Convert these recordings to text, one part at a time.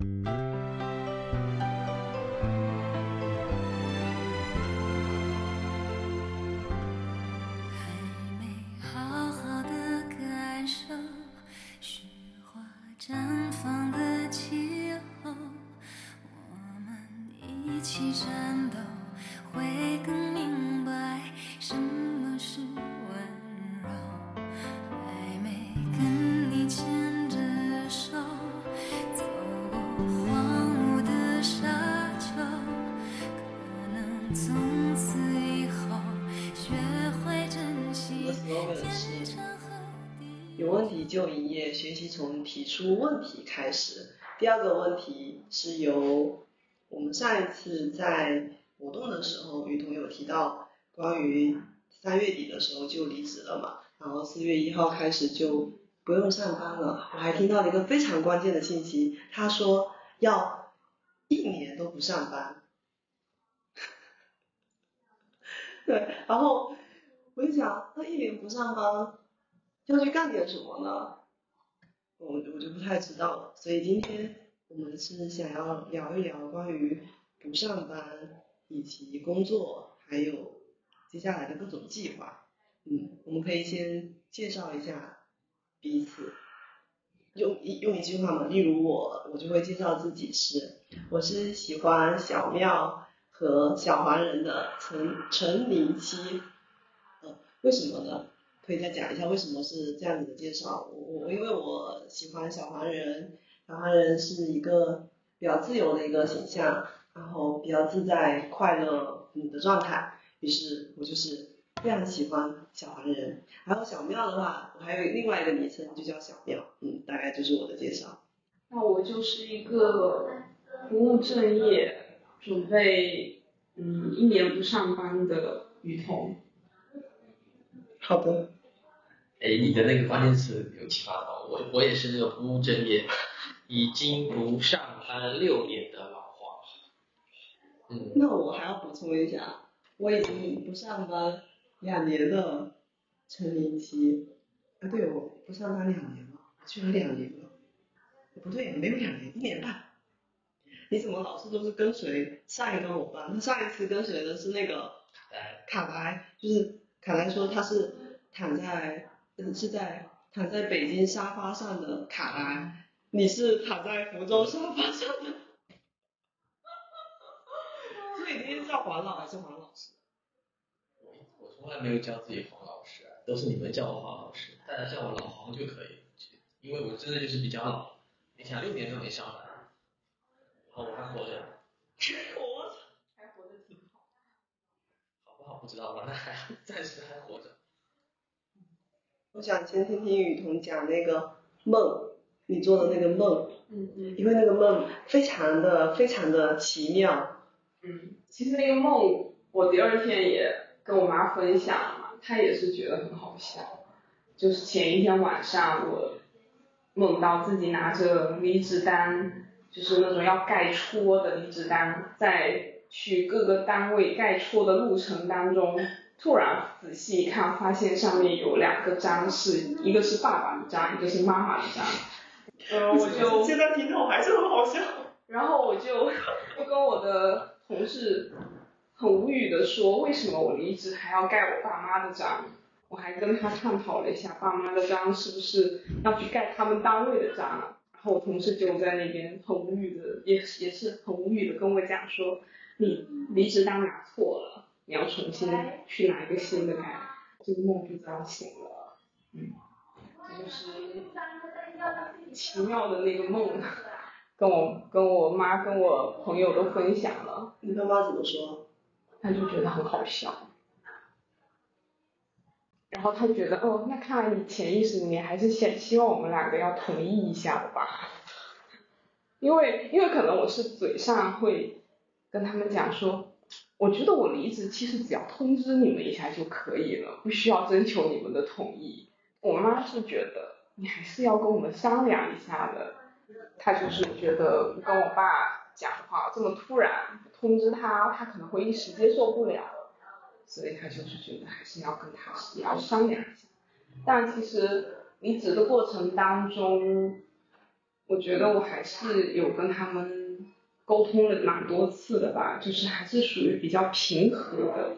还学习从提出问题开始。第二个问题是由我们上一次在活动的时候，雨桐有提到关于三月底的时候就离职了嘛，然后四月一号开始就不用上班了。我还听到了一个非常关键的信息，他说要一年都不上班。对，然后我就想，那一年不上班，要去干点什么呢？我我就不太知道了。所以今天我们是想要聊一聊关于不上班以及工作，还有接下来的各种计划。嗯，我们可以先介绍一下彼此，用一用一句话嘛，例如我我就会介绍自己是我是喜欢小庙和小黄人的陈陈林七。呃，为什么呢？可以再讲一下为什么是这样子的介绍。我我因为我喜欢小黄人，小黄人是一个比较自由的一个形象，然后比较自在快乐嗯的状态，于是我就是非常喜欢小黄人。还有小妙的话，我还有另外一个昵称就叫小妙，嗯，大概就是我的介绍。那我就是一个不务正业，准备嗯一年不上班的雨桐。好的，哎，你的那个关键词有启发到我，我也是那个不务正业，已经不上班六年的老黄。嗯，那我还要补充一下，我已经不上班两年的陈林期，啊，对，我不上班两年了，居然两年了，不对，没有两年，一年半。你怎么老是都是跟随上一个伙伴？他上一次跟随的是那个哎，卡莱，就是卡莱说他是躺在，嗯，是在躺在北京沙发上的卡拉，你是躺在福州沙发上的。所以今天叫黄老还是黄老师？我我从来没有叫自己黄老师啊，都是你们叫我黄老师，大家叫我老黄就可以，因为我真的就是比较老。你想六年都没上班，然后我还活着，我还活着挺好。好不好不知道吧？那还 暂时还活着。我想先听听雨桐讲那个梦，你做的那个梦，嗯嗯因为那个梦非常的非常的奇妙。嗯，其实那个梦，我第二天也跟我妈分享了嘛，她也是觉得很好笑。就是前一天晚上，我梦到自己拿着离职单，就是那种要盖戳的离职单，在去各个单位盖戳的路程当中，突然仔细一看，发现上面有两个章，是一个是爸爸的章，一个是妈妈的章。呃，我就现在听到还是很好笑。然后我就就跟我的同事很无语的说，为什么我离职还要盖我爸妈的章？我还跟他探讨了一下，爸妈的章是不是要去盖他们单位的章啊？然后我同事就在那边很无语的，也也是很无语的跟我讲说，你离职单拿错了，你要重新去拿一个新的盖。这个梦就这样醒了，嗯，这就是奇妙的那个梦。跟我跟我妈跟我朋友都分享了，你爸妈怎么说？他就觉得很好笑，然后他觉得哦，那看来你潜意识里面还是想希望我们两个要同意一下的吧，因为因为可能我是嘴上会跟他们讲说，我觉得我离职其实只要通知你们一下就可以了，不需要征求你们的同意。我妈是觉得你还是要跟我们商量一下的。她就是觉得跟我爸讲话这么突然通知他，他可能会一时接受不了，所以他就是觉得还是要跟他也要商量一下。但其实离职的过程当中，我觉得我还是有跟他们沟通了蛮多次的吧，就是还是属于比较平和的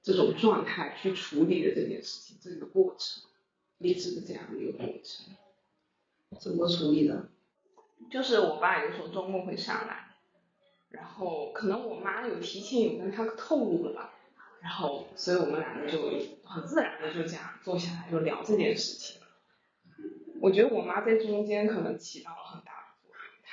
这种状态去处理的这件事情，这个过程，离职的这样的一个过程。怎么处理的？就是我爸有时候周末会上来，然后可能我妈有提前有跟他透露了吧，然后所以我们两个就很自然的就这样坐下来就聊这件事情。我觉得我妈在中间可能起到了很大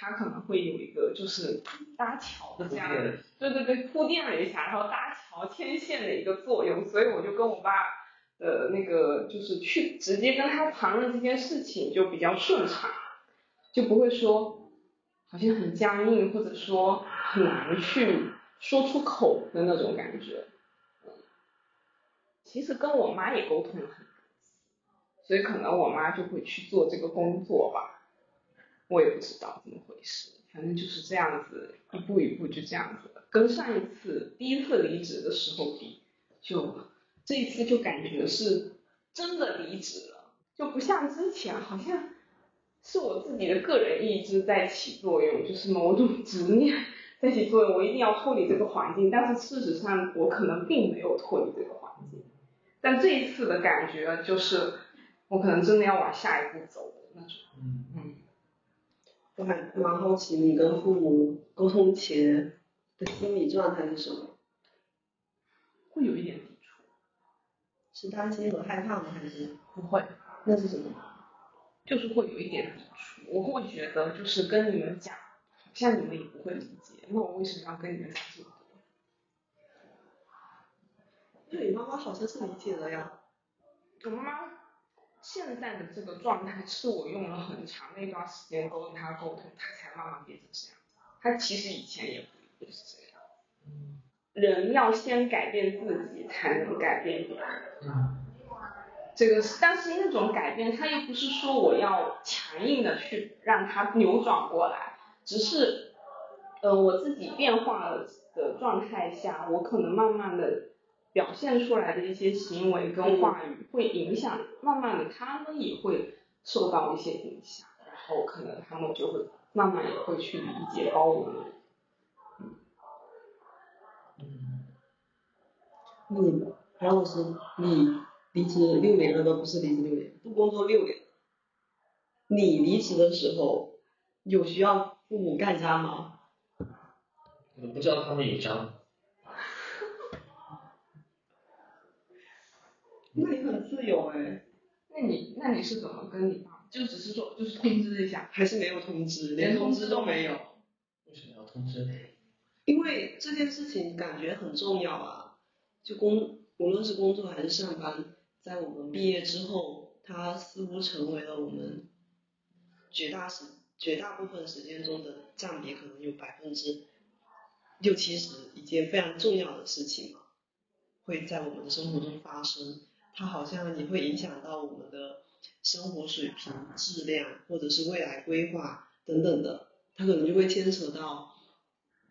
的作用，她可能会有一个就是搭桥的这样的，对对对，铺垫了一下，然后搭桥牵线的一个作用，所以我就跟我爸的那个就是去直接跟他谈论这件事情就比较顺畅，就不会说好像很僵硬，或者说很难去说出口的那种感觉。嗯其实跟我妈也沟通了很多次，所以可能我妈就会去做这个工作吧，我也不知道怎么回事，反正就是这样子，一步一步就这样子，跟上一次第一次离职的时候比，就这一次就感觉是真的离职了，就不像之前好像是我自己的个人意志在起作用，就是某种执念在起作用，我一定要脱离这个环境，但是事实上我可能并没有脱离这个环境，但这一次的感觉就是我可能真的要往下一步走的那种，嗯，嗯。我还蛮好奇你跟父母沟通前的心理状态是什么？会有一点抵触，是担心和害怕吗？还是不会，那是什么？就是会有一点抵触，我会觉得就是跟你们讲，好像你们也不会理解，那我为什么要跟你们讲这么多？因为你妈妈好像是理解了呀。我妈妈现在的这个状态是我用了很长的一段时间跟他沟通，他才慢慢变成这样。他其实以前也不是这样。人要先改变自己，才能改变别人。嗯这个是，但是那种改变，它又不是说我要强硬的去让它扭转过来，只是，呃，我自己变化的状态下，我可能慢慢的表现出来的一些行为跟话语，会影响，慢慢的他们也会受到一些影响，然后可能他们就会慢慢也会去理解包容我。嗯，那你韩老师，你离职六年了都不是离职六年，不工作六年。你离职的时候有需要父母干家吗？我都不知道他们有章。那你很自由哎，那你那你是怎么跟你爸？就只是说就是通知一下，还是没有通知，连通知知都没有。为什么要通知？因为这件事情感觉很重要啊，就工无论是工作还是上班，在我们毕业之后，它似乎成为了我们绝大时绝大部分时间中的占比，可能有百分之六七十，一件非常重要的事情嘛，会在我们的生活中发生。它好像也会影响到我们的生活水平、质量，或者是未来规划等等的，它可能就会牵扯到。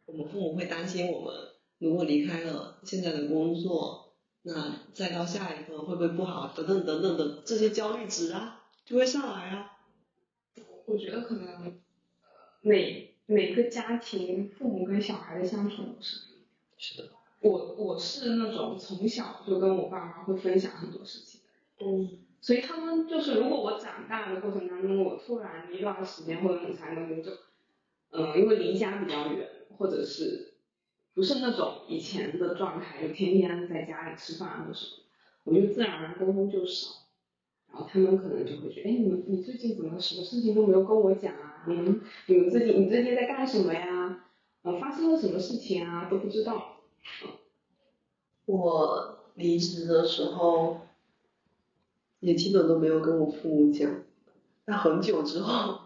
我们父母会担心我们如果离开了现在的工作，那再到下一个会不会不好，等等等等的这些焦虑值啊，就会上来啊。我觉得可能呃每每个家庭父母跟小孩的相处模式不一样。是的，我我是那种从小就跟我爸妈会分享很多事情的人，嗯所以他们就是如果我长大的过程当中，我突然一段时间或者很长一段时间就，嗯，因为离家比较远，或者是不是那种以前的状态，就天天在家里吃饭或什么，我就自然而然沟通就少。然后他们可能就会觉得，哎，你们你最近怎么什么事情都没有跟我讲啊？你们你们最近你最近在干什么呀？呃，发生了什么事情啊？都不知道。我离职的时候，也基本都没有跟我父母讲，那很久之后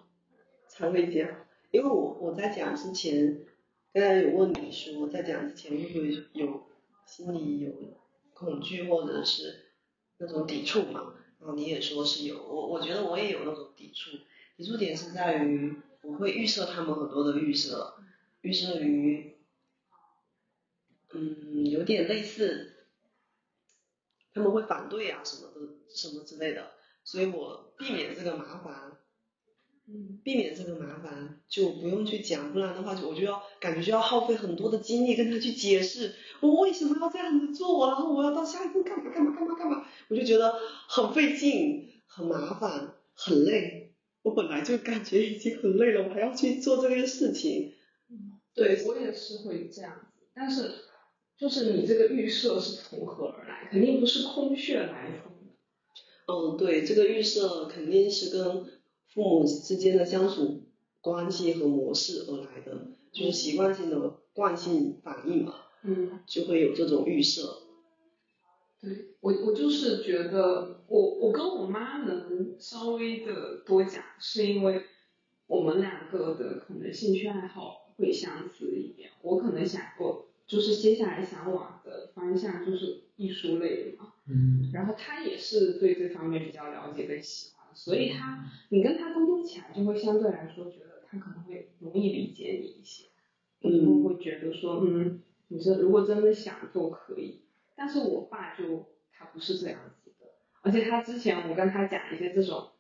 才会讲，因为我我在讲之前，刚才有问你说，在讲之前会不会有心里有恐惧或者是那种抵触嘛？然后你也说是有，我我觉得我也有那种抵触，抵触点是在于我会预设他们很多的预设，预设于，嗯，有点类似，他们会反对啊什么的什么之类的，所以我避免这个麻烦，嗯避免这个麻烦，就不用去讲，不然的话就我就要感觉就要耗费很多的精力跟他去解释我为什么要这样子做，然后我要到下一步干嘛干嘛干嘛干嘛，我就觉得很费劲，很麻烦，很累。我本来就感觉已经很累了，我还要去做这件事情。对我也是会这样子，但是就是你这个预设是从何而来？肯定不是空穴来风的。嗯，对，这个预设肯定是跟父母之间的相处关系和模式而来的，就是习惯性的惯性反应嘛，嗯，就会有这种预设。对我我就是觉得我我跟我妈能稍微的多讲，是因为我们两个的可能兴趣爱好会相似一点。我可能想过，就是接下来想往的方向就是艺术类的嘛。嗯。然后他也是对这方面比较了解跟喜欢，所以他你跟他沟通起来就会相对来说觉得他可能会容易理解你一些，嗯。会觉得说嗯，你这如果真的想做可以，但是我爸就他不是这样子的，而且他之前我跟他讲一些这种，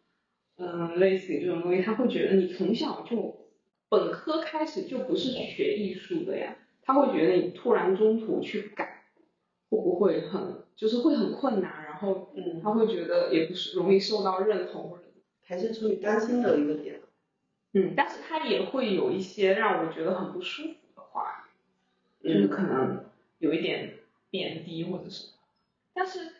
嗯、类似于这种东西，他会觉得你从小就本科开始就不是学艺术的呀，他会觉得你突然中途去改，会不会很就是会很困难，然后嗯，他会觉得也不是容易受到认同还是出于担心的一个点。嗯，但是他也会有一些让我觉得很不舒服的话，就是可能有一点贬低或者是，但是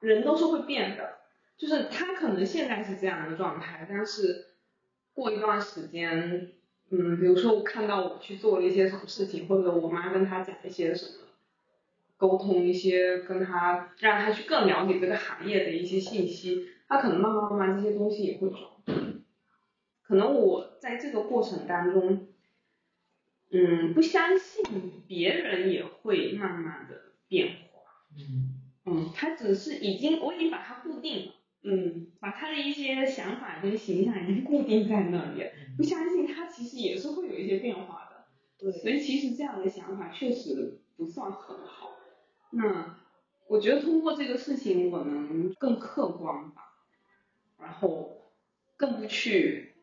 人都是会变的，就是他可能现在是这样的状态，但是过一段时间，嗯，比如说我看到我去做了一些什么事情，或者我妈跟他讲一些什么，沟通一些跟他让他去更了解这个行业的一些信息，他可能慢慢慢慢这些东西也会转变。可能我在这个过程当中，嗯，不相信别人也会慢慢的变化。嗯嗯，他只是已经，我已经把它固定了，嗯把他的一些想法跟形象已经固定在那里，不相信他其实也是会有一些变化的。对所，以其实这样的想法确实不算很好。那我觉得通过这个事情，我能更客观吧，然后更不去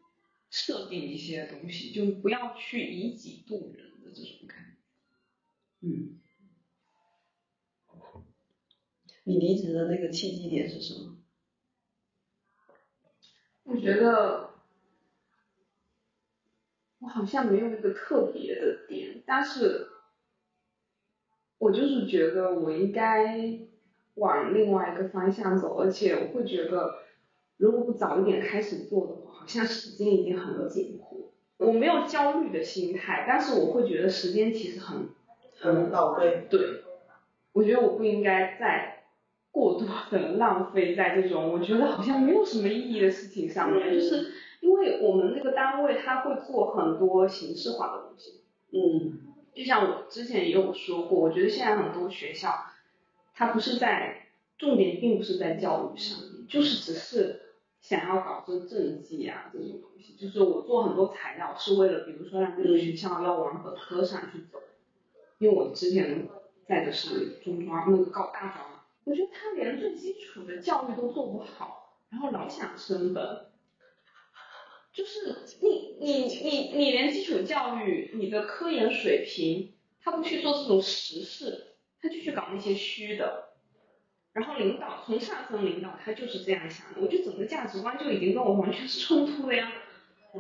设定一些东西，就不要去以己度人的这种感觉。嗯，你离职的那个契机点是什么？我觉得我好像没有一个特别的点，但是我就是觉得我应该往另外一个方向走，而且我会觉得如果不早一点开始做的话，好像时间已经很紧迫。我没有焦虑的心态，但是我会觉得时间其实很很宝贵。对，我觉得我不应该再过多的浪费在这种我觉得好像没有什么意义的事情上面，就是因为我们那个单位他会做很多形式化的东西，嗯。就像我之前也有说过，我觉得现在很多学校，它不是在重点并不是在教育上面，就是只是想要搞这政绩啊这种东西，就是我做很多材料是为了，比如说让这个学校要往本科上去走，因为我之前在的是中专那个搞大专嘛，我觉得他连最基础的教育都做不好，然后老想升本。就是你你你你连基础教育，你的科研水平，他不去做这种实事，他就去搞那些虚的，然后领导从上层领导他就是这样想的，我觉得整个价值观就已经跟我完全是冲突的呀。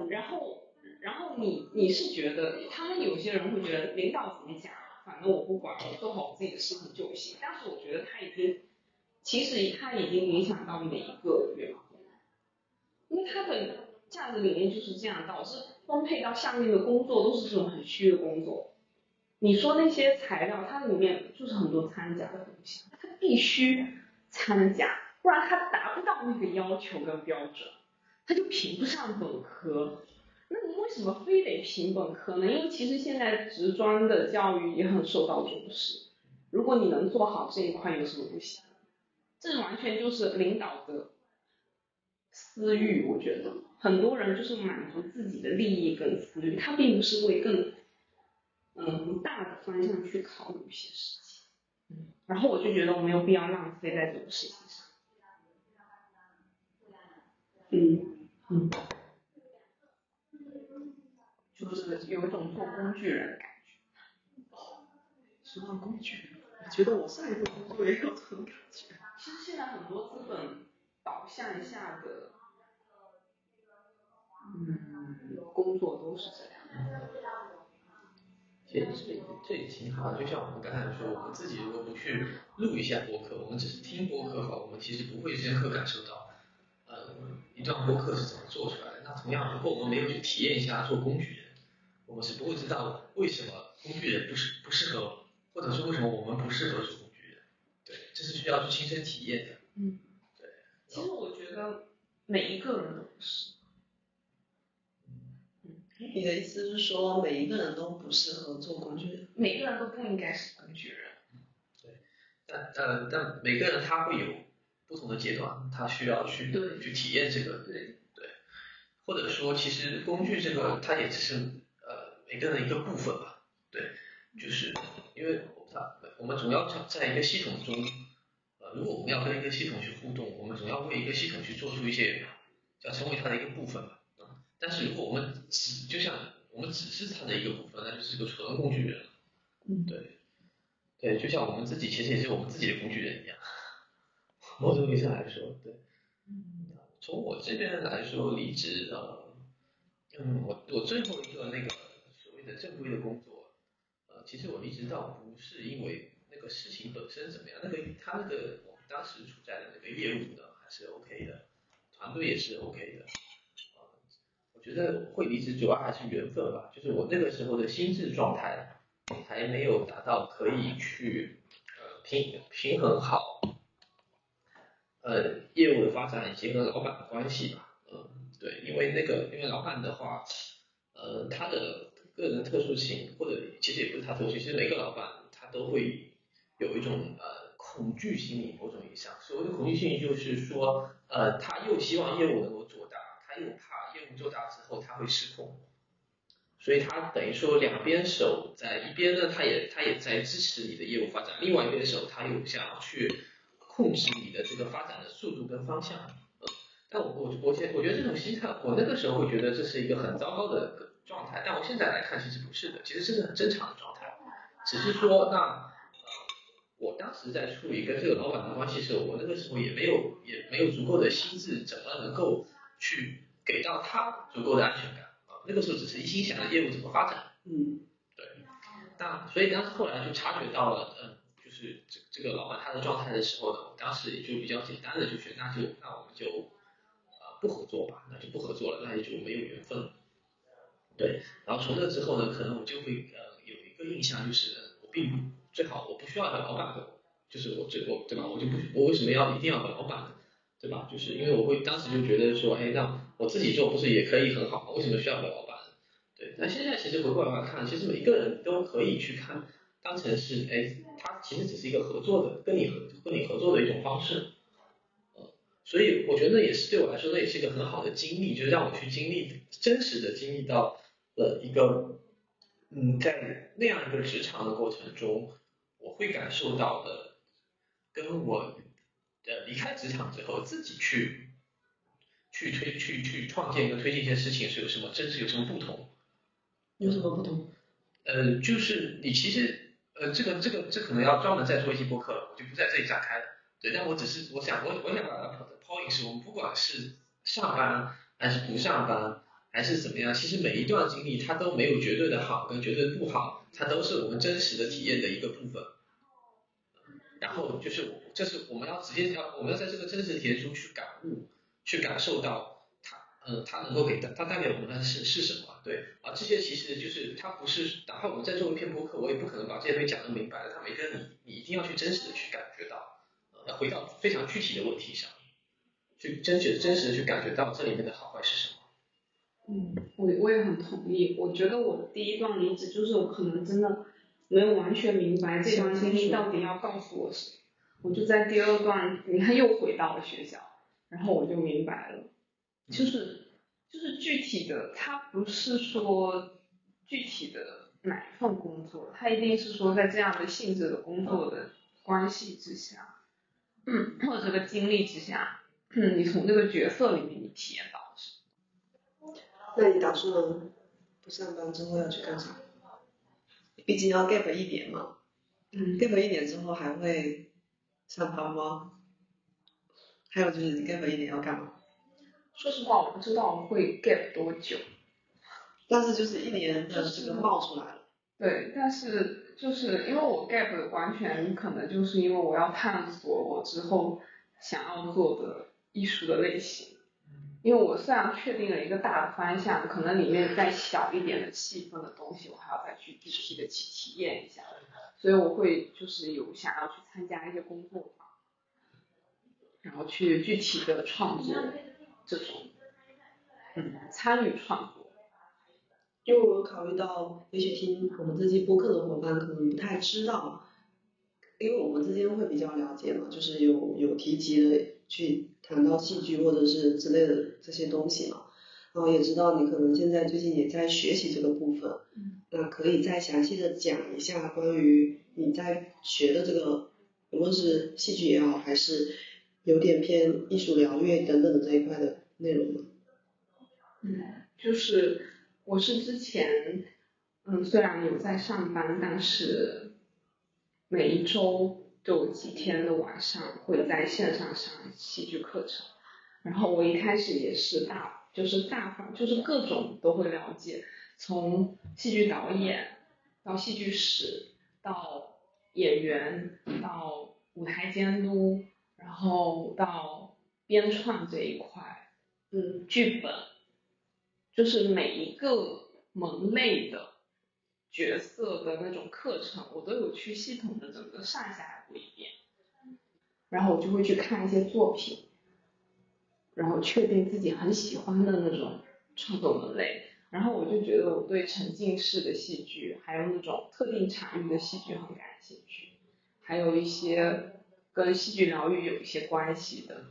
然后然后你你是觉得他们有些人会觉得领导怎么讲，反正我不管，我做好我自己的事情就行。但是我觉得他已经其实他已经影响到每一个员工，因为他的价值理念就是这样，导致分配到下面的工作都是这种很虚的工作。你说那些材料，它里面就是很多掺假的东西，它必须掺假，不然它达不到那个要求跟标准，它就评不上本科。那你为什么非得评本科呢？因为其实现在职专的教育也很受到重视，如果你能做好这一块，有什么不行？这完全就是领导的私欲，我觉得很多人就是满足自己的利益跟私欲，他并不是为更嗯大的方向去考虑一些事情。嗯，然后我就觉得我没有必要浪费在这种事情上。嗯嗯，就是有一种做工具人的感觉。说到工具，我觉得我上一份工作也有这种感觉。其实现在很多资本导向下的，嗯，工作都是这样。其实这这也挺好的，就像我们刚才说，我们自己如果不去录一下播客，我们只是听播客的话，我们其实不会深刻感受到，呃，一段播客是怎么做出来的。那同样，如果我们没有去体验一下做工具人，我们是不会知道为什么工具人不适不适合，或者说为什么我们不适合做工具人。对，这是需要去亲身体验的。嗯，对。其实我觉得每一个人都不是。你的意思是说，每一个人都不适合做工具人？每个人都不应该是工具人。对但但但每个人他会有不同的阶段，他需要去去体验这个，对对，或者说其实工具这个它也只是呃每个人的一个部分吧，对，就是因为它我们总要在在一个系统中，呃如果我们要跟一个系统去互动，我们总要为一个系统去做出一些要成为它的一个部分吧，啊，但是如果我们只就像我们只是它的一个部分，那就是个纯工具人，嗯，对。对，就像我们自己其实也是我们自己的工具人一样，某种意义上来说，对。从我这边来说，离职呃，嗯，我我最后一个那个所谓的正规的工作，呃，其实我离职倒不是因为那个事情本身怎么样，那个他那个我们当时处在的那个业务呢还是 OK 的，团队也是 OK 的，呃，我觉得会离职主要还是缘分吧，就是我那个时候的心智状态。还没有达到可以去呃平平衡好呃业务的发展以及和老板的关系吧，嗯对，因为那个因为老板的话，呃他的个人特殊性或者其实也不是他特殊，其实每个老板他都会有一种呃恐惧心理，某种意义上，所谓的恐惧心理就是说呃他又希望业务能够做大，他又怕业务做大之后他会失控。所以他等于说两边手在一边呢，他也他也在支持你的业务发展，另外一边手他又想要去控制你的这个发展的速度跟方向。但我我我觉我觉得这种心态，我那个时候会觉得这是一个很糟糕的状态，但我现在来看其实不是的，其实这是很正常的状态，只是说那呃我当时在处理跟这个老板的关系时候，我那个时候也没有也没有足够的心智，怎么能够去给到他足够的安全感啊。那个时候只是一心想着业务怎么发展，嗯，对，那所以当时后来就察觉到了，嗯，就是这这个老板他的状态的时候呢，我当时也就比较简单的就觉得，那就那我们就呃不合作吧，那就不合作了，那也就没有缘分了，对，然后从那之后呢，可能我就会呃有一个印象就是，我并不最好我不需要和老板的，就是我最我对吧，我就不我为什么要一定要和老板呢？对吧？就是因为我会当时就觉得说，哎，那我自己做不是也可以很好吗？为什么需要和老板？对，那现在其实回过来看，其实每个人都可以去看，当成是，哎，他其实只是一个合作的，跟你合跟你合作的一种方式，呃，所以我觉得也是对我来说，那也是一个很好的经历，就是让我去经历真实的经历到了一个，嗯，在那样一个职场的过程中，我会感受到的，跟我呃离开职场之后自己去。去推去去创建跟推进一些事情是有什么，真是有什么不同？有什么不同？呃，就是你其实呃这个这个这可能要专门再做一期播客了，我就不在这里展开了。对，但我只是我想我我想把它抛抛引是，我们不管是上班还是不上班还是怎么样，其实每一段经历它都没有绝对的好跟绝对不好，它都是我们真实的体验的一个部分。然后就是这是我们要直接要我们要在这个真实体验中去感悟。去感受到它，呃，它能够给的，它带给我们的是是什么？对，啊，这些其实就是它不是，哪怕我们在做一篇播客，我也不可能把这些东西讲得明白的。它每个人你你一定要去真实的去感觉到，呃回到非常具体的问题上，去真实真实的去感觉到这里面的好坏是什么。嗯，我我也很同意。我觉得我第一段离职就是我可能真的没有完全明白这段经历到底要告诉我什么，我就在第二段，你看又回到了学校。然后我就明白了，就是就是具体的，它不是说具体的哪一份工作，它一定是说在这样的性质的工作的关系之下，嗯，或者这个经历之下，嗯，你从这个角色里面你体验到。那你打算不上班之后要去干啥？毕竟要 gap 一年嘛嗯，，gap 一年之后还会上班吗？还有就是你 gap 一年要干嘛？说实话，我不知道会 gap 多久。但是就是一年的这个冒出来了，对，但是就是因为我 gap 完全可能就是因为我要探索我之后想要做的艺术的类型。因为我虽然确定了一个大的方向，可能里面再小一点的细分的东西，我还要再去具体的去体验一下，所以我会就是有想要去参加一些工作坊，然后去具体的创作这种，嗯，参与创作。因为我考虑到，也许听我们这期播客的伙伴可能不太知道，因为我们之间会比较了解嘛，就是有有提及的去谈到戏剧或者是之类的这些东西嘛，然后也知道你可能现在最近也在学习这个部分，嗯，那可以再详细的讲一下关于你在学的这个，无论是戏剧也好，还是有点偏艺术疗愈等等的这一块的内容吗？嗯，就是我是之前，嗯，虽然有在上班，但是每一周就几天的晚上会在线上上戏剧课程。然后我一开始也是大，就是大方，就是各种都会了解，从戏剧导演到戏剧史，到演员，到舞台监督，然后到编创这一块，嗯剧本，就是每一个门类的角色的那种课程，我都有去系统的整个上下来过一遍，然后我就会去看一些作品，然后确定自己很喜欢的那种创作门类，然后我就觉得我对沉浸式的戏剧，还有那种特定场域的戏剧很感兴趣，还有一些跟戏剧疗愈有一些关系的，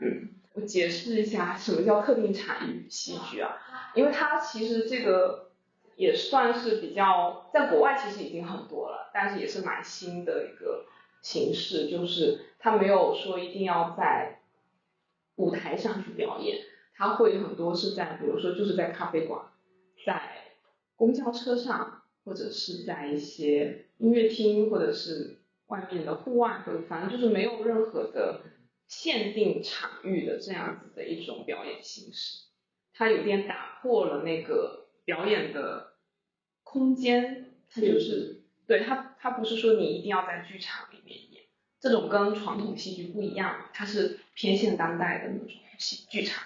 嗯。我解释一下什么叫特定场域戏剧啊，因为它其实这个也算是比较，在国外其实已经很多了，但是也是蛮新的一个形式，就是它没有说一定要在舞台上去表演，它会很多是在，比如说就是在咖啡馆，在公交车上，或者是在一些音乐厅，或者是外面的户外，或者反正就是没有任何的。限定场域的这样子的一种表演形式，它有点打破了那个表演的空间，它就是对它它不是说你一定要在剧场里面演，这种跟传统戏剧不一样，它是偏现当代的那种戏剧场。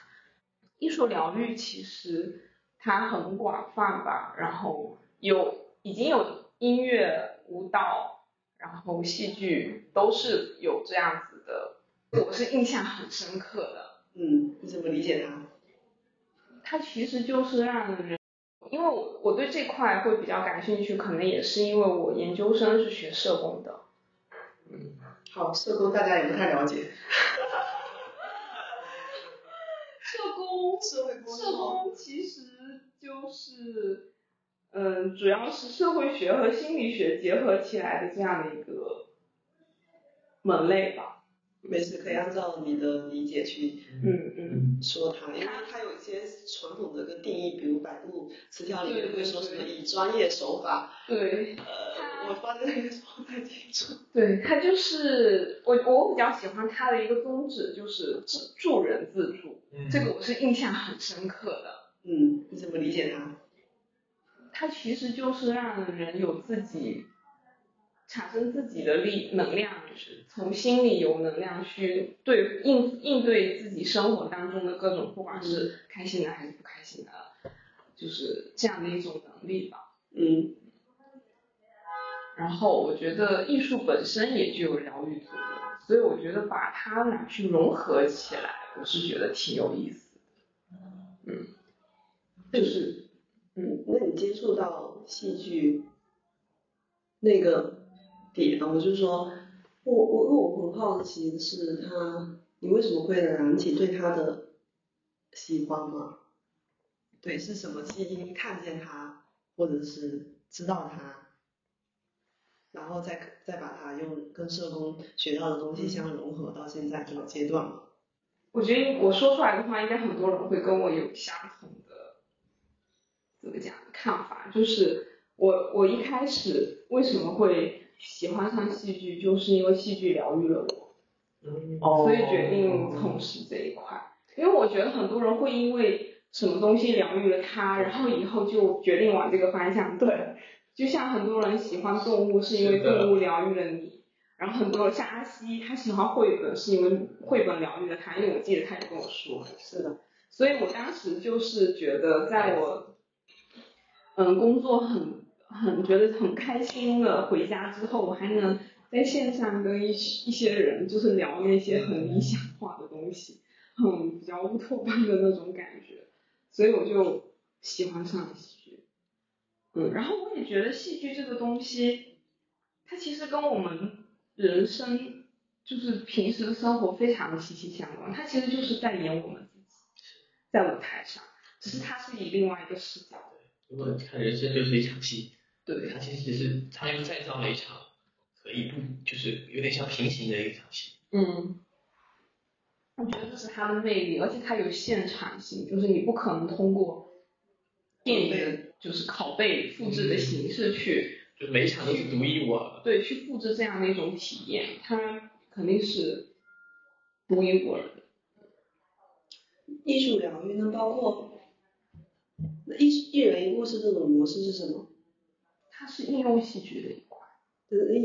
艺术疗愈其实它很广泛吧，然后有已经有音乐、舞蹈，然后戏剧都是有这样子的。我是印象很深刻的。嗯，你怎么理解它？它其实就是让人，因为我我对这块会比较感兴趣，可能也是因为我研究生是学社工的。嗯，好，社工大家也不太了解。社工，社会工社工其实就是，嗯，主要是社会学和心理学结合起来的这样的一个门类吧。没事，可以按照你的理解去嗯嗯，说它，因为它有一些传统的个定义，比如百度词条里面会说什么以专业手法，对，呃，我发现那个说不太清楚。对，它就是我我比较喜欢它的一个宗旨，就是助助人自助，嗯这个我是印象很深刻的。嗯，你怎么理解它？它其实就是让人有自己产生自己的力能量，就是从心里有能量去对应应对自己生活当中的各种，不管是开心的还是不开心的，就是这样的一种能力吧。嗯然后我觉得艺术本身也具有疗愈作用，所以我觉得把它拿去融合起来，我是觉得挺有意思的。嗯，就是嗯，那你接触到戏剧那个点，我就说，我我我很好奇的是他，你为什么会燃起对他的喜欢吗？对，是什么契机看见他，或者是知道他，然后再再把它用跟社工学到的东西相融合到现在这个阶段嘛？我觉得我说出来的话，应该很多人会跟我有相同的怎么讲看法，就是我我一开始为什么会喜欢上戏剧，就是因为戏剧疗愈了我，嗯哦所以决定从事这一块。因为我觉得很多人会因为什么东西疗愈了他，然后以后就决定往这个方向。对，就像很多人喜欢动物，是因为动物疗愈了你。然后很多人像阿西，他喜欢绘本，是因为绘本疗愈了他。因为我记得他也跟我说，是的，所以我当时就是觉得，在我嗯工作很 很觉得很开心的回家之后，我还能在线上跟一一些人就是聊那些很理想化的东西，很比较乌托邦的那种感觉，所以我就喜欢上了戏剧。嗯，然后我也觉得戏剧这个东西，它其实跟我们人生就是平时的生活非常的息息相关，它其实就是在演我们自己，在舞台上，只是它是以另外一个视角。如果看人生就是一场戏，对它其实是它又再造了一场可以不就是有点像平行的一场戏。嗯，我觉得这是它的魅力，而且它有现场性，就是你不可能通过电影的就是拷贝复制的形式去。就是每一场都是独一无二的。对，去复制这样的一种体验，它肯定是独一无二的。艺术疗愈呢，包括那一一人一故事这种模式是什么？它是应用戏剧的一块，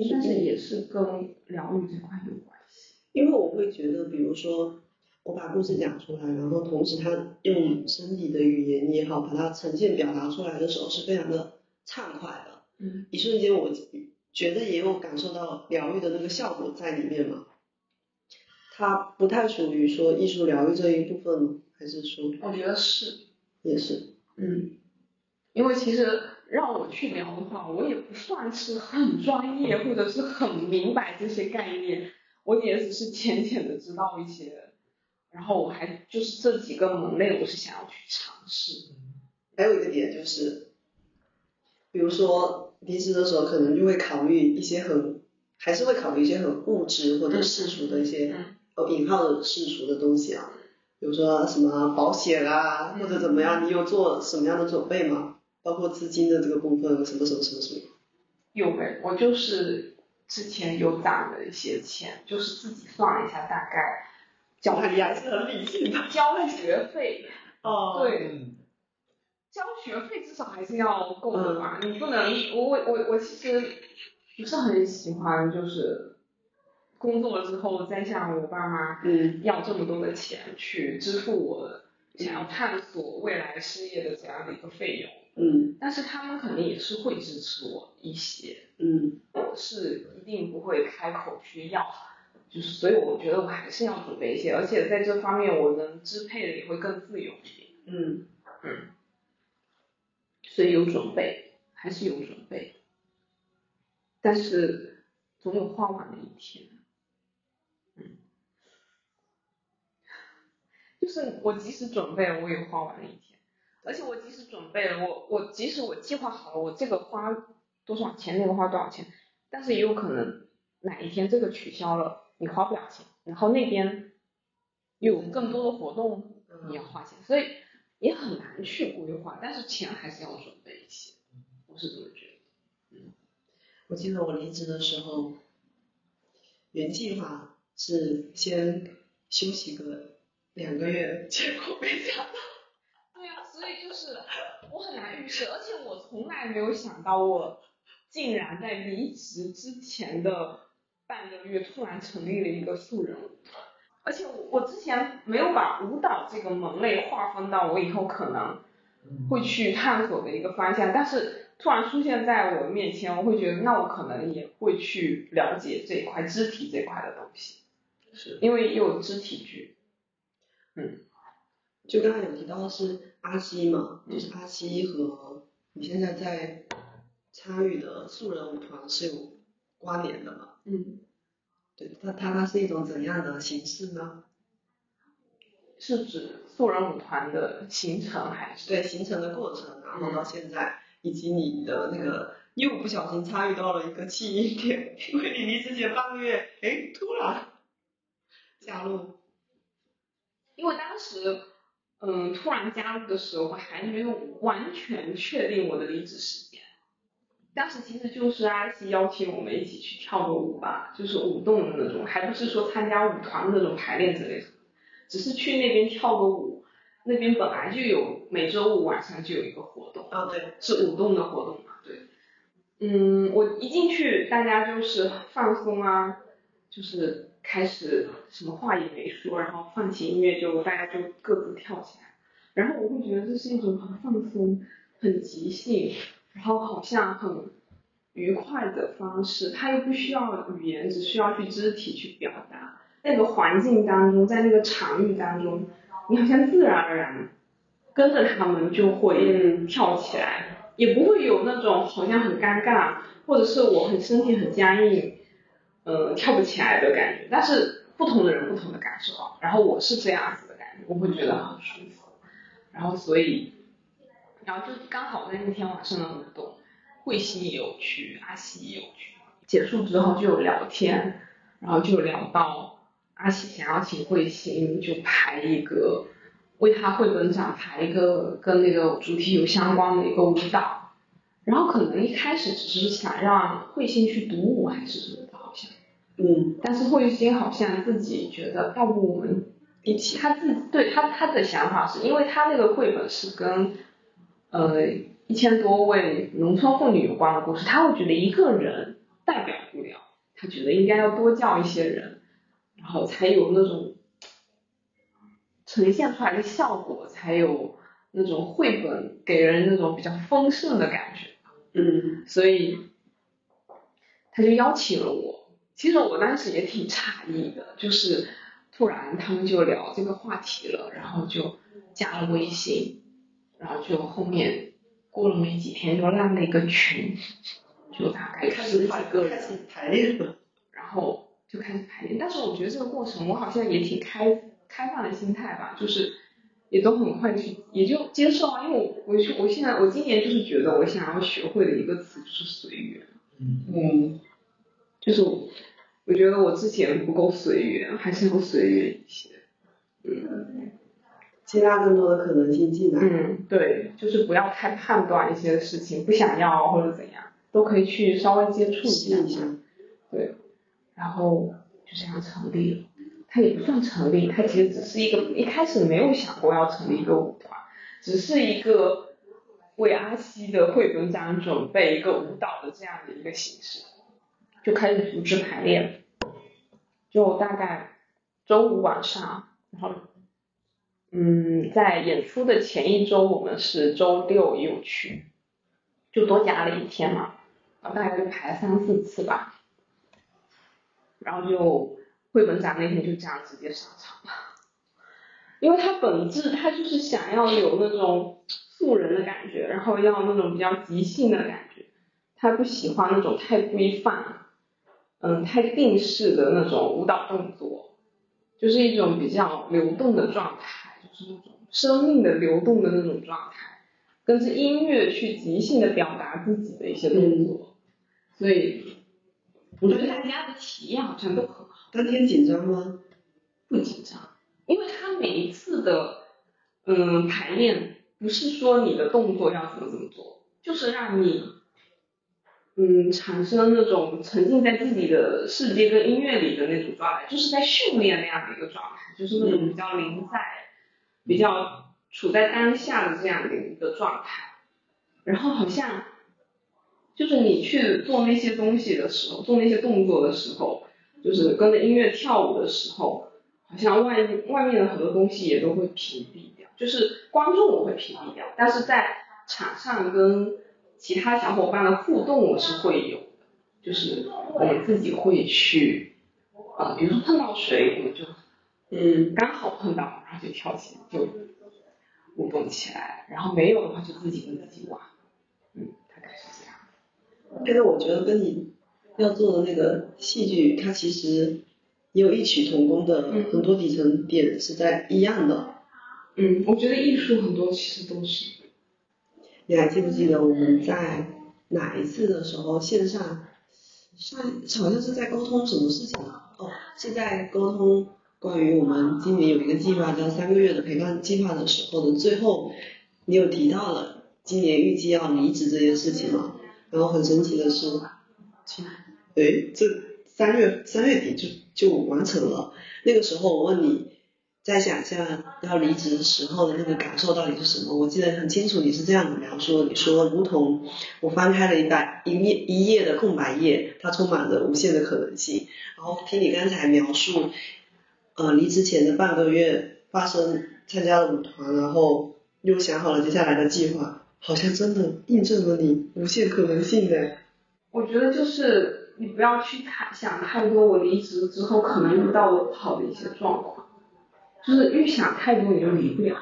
但是也是跟疗愈这块有关系。因为我会觉得，比如说我把故事讲出来，然后同时他用身体的语言也好，把它呈现表达出来的时候，是非常的畅快的。嗯，一瞬间，我觉得也有感受到疗愈的那个效果在里面嘛。它不太属于说艺术疗愈这一部分吗？还是说我觉得是，也是？嗯，因为其实让我去聊的话，我也不算是很专业或者是很明白这些概念，我也只是浅浅的知道一些，然后我还就是这几个门类，我是想要去尝试。还有一个点就是，比如说离职的时候，可能就会考虑一些很，还是会考虑一些很物质或者世俗的一些嗯有引号的世俗的东西啊，比如说什么保险啊，嗯或者怎么样，你有做什么样的准备吗？包括资金的这个部分，什么什么什么什么？有没，我就是之前有攒了一些钱，就是自己算了一下大概交你还是很理性的。交学费，哦对，嗯，交学费至少还是要够的吧？你不能，我我我我其实不是很喜欢，就是工作了之后再向我爸妈嗯要这么多的钱去支付我想要探索未来事业的这样的一个费用，嗯。但是他们肯定也是会支持我一些，嗯。我是一定不会开口去要，就是所以我觉得我还是要准备一些，而且在这方面我能支配的也会更自由一点。嗯，嗯，所以有准备，还是有准备，但是总有花完的一天。嗯，就是我即使准备了，我也花完了一天，而且我即使准备了，我我即使我计划好了，我这个花多少钱，那个花多少钱，但是也有可能哪一天这个取消了，你花不了钱，然后那边有更多的活动，你要花钱，所以也很难去规划，但是钱还是要准备一些，我是这么觉得。嗯我记得我离职的时候，原计划是先休息个两个月，结果没想到。是我很难预设，而且我从来没有想到我竟然在离职之前的半个月突然成立了一个素人舞团，而且我我之前没有把舞蹈这个门类划分到我以后可能会去探索的一个方向，但是突然出现在我面前，我会觉得那我可能也会去了解这一块肢体这块的东西，是，因为也有肢体剧，嗯。就刚才有提到的是阿西嘛，就是阿西和你现在在参与的素人舞团是有关联的嘛？嗯，对，它它它是一种怎样的形式呢？是指素人舞团的形成还是？对，形成的过程，然后到现在，以及你的那个又不小心参与到了一个起因点，因为你离职前半个月，哎，突然加入，因为当时嗯，突然加入的时候，我还没有完全确定我的离职时间。当时其实就是阿西邀请我们一起去跳个舞吧，就是舞动的那种，还不是说参加舞团的那种排练之类的，只是去那边跳个舞。那边本来就有每周五晚上就有一个活动，啊对，是舞动的活动嘛，对。嗯，我一进去，大家就是放松啊，就是开始什么话也没说，然后放起音乐就大家就各自跳起来，然后我会觉得这是一种很放松、很即兴，然后好像很愉快的方式，它又不需要语言，只需要去肢体去表达。那个环境当中，在那个场域当中，你好像自然而然跟着他们就会跳起来，也不会有那种好像很尴尬，或者是我很身体很僵硬，呃，跳不起来的感觉。但是不同的人不同的感受啊，然后我是这样子的感觉，我会觉得很舒服。然后所以，然后就刚好在那天晚上的舞动，慧心也有去，阿西也有去，结束之后就有聊天，然后就聊到。阿喜想要请慧心就排一个，为他绘本展排一个跟那个主题有相关的一个舞蹈，然后可能一开始只是想让慧心去独舞还是什么，嗯，但是慧心好像自己觉得，要不我们一起，他自己对他他的想法是因为他那个绘本是跟呃一千多位农村妇女有关的故事，他会觉得一个人代表不了，他觉得应该要多叫一些人。然后才有那种呈现出来的效果，才有那种绘本给人那种比较丰盛的感觉。嗯，所以他就邀请了我。其实我当时也挺诧异的，就是突然他们就聊这个话题了，然后就加了微信，然后就后面过了没几天就拉了一个群，就大概十几个人，开始排练了，然后。就开始排练，但是我觉得这个过程我好像也挺开开放的心态吧，就是也都很快去也就接受啊，因为我我去我现在我今年就是觉得我想要学会的一个词就是随缘，嗯，就是我我觉得我之前不够随缘，还是要随缘一些，嗯，接纳更多的可能性进来，嗯，对，就是不要太判断一些事情，不想要或者怎样，都可以去稍微接触一下，对。然后就这样成立了，它也不算成立，它其实只是一个一开始没有想过要成立一个舞团，只是一个为阿西的绘本展准备一个舞蹈的这样的一个形式，就开始组织排练，就大概周五晚上，然后嗯，在演出的前一周我们是周六又去，就多加了一天嘛，然后大概就排三四次吧。然后就绘本展那天就这样直接上场了，因为它本质它就是想要有那种素人的感觉，然后要那种比较即兴的感觉，他不喜欢那种太规范，嗯，太定式的那种舞蹈动作，就是一种比较流动的状态，就是那种生命的流动的那种状态，跟着音乐去即兴的表达自己的一些动作，所以。我觉得大家的体验好像都很好。当天紧张吗？不紧张，因为他每一次的嗯排练，不是说你的动作要怎么怎么做，就是让你嗯产生那种沉浸在自己的世界跟音乐里的那种状态，就是在训练那样的一个状态，就是那种比较临在、比较处在当下的这样的一个状态，然后好像。就是你去做那些东西的时候，做那些动作的时候，就是跟着音乐跳舞的时候，好像外外面的很多东西也都会屏蔽掉，就是观众我会屏蔽掉，但是在场上跟其他小伙伴的互动我是会有的，就是我们自己会去，啊，比如说碰到谁，我们就，嗯，刚好碰到，然后就跳起来就舞动起来，然后没有的话就自己跟自己玩。但是我觉得跟你要做的那个戏剧，它其实也有异曲同工的很多底层点是在一样的。嗯，我觉得艺术很多其实都是。你还记不记得我们在哪一次的时候线上上好像是在沟通什么事情啊？哦，是在沟通关于我们今年有一个计划叫三个月的陪伴计划的时候的最后，你有提到了今年预计要离职这件事情嘛？然后很神奇的是，对，这三月三月底就就完成了。那个时候我问你，再想象要离职时候的那个感受到底是什么？我记得很清楚，你是这样的描述，你说如同我翻开了一百一页一页的空白页，它充满着无限的可能性。然后听你刚才描述，呃，离职前的半个月发生参加了舞团，然后又想好了接下来的计划，好像真的印证了你无限可能性的。我觉得就是你不要去太想太多，我离职之后可能遇到的不好的一些状况，就是预想太多你就离不了。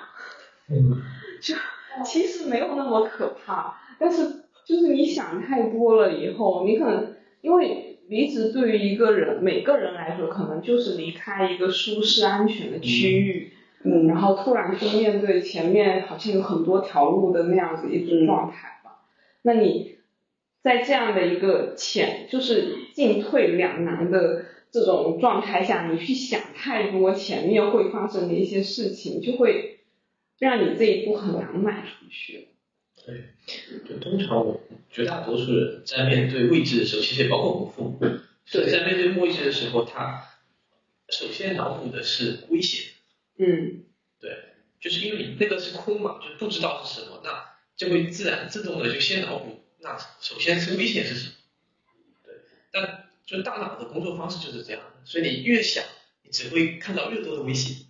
嗯，就其实没有那么可怕，但是就是你想太多了以后，你可能因为离职对于一个人每个人来说，可能就是离开一个舒适安全的区域，嗯然后突然就面对前面好像有很多条路的那样子一种状态吧。那你在这样的一个前就是进退两难的这种状态下，你去想太多前面会发生的一些事情，就会让你这一步很难迈出去。对，就通常我绝大多数人在面对未知的时候，其实也包括我们父母，对在面对未知的时候，他首先脑补的是危险，嗯，对，就是因为你那个是空嘛，就不知道是什么，那就会自然自动的就先脑补，那首先是危险是什么？对，但就大脑的工作方式就是这样，所以你越想，你只会看到越多的危险，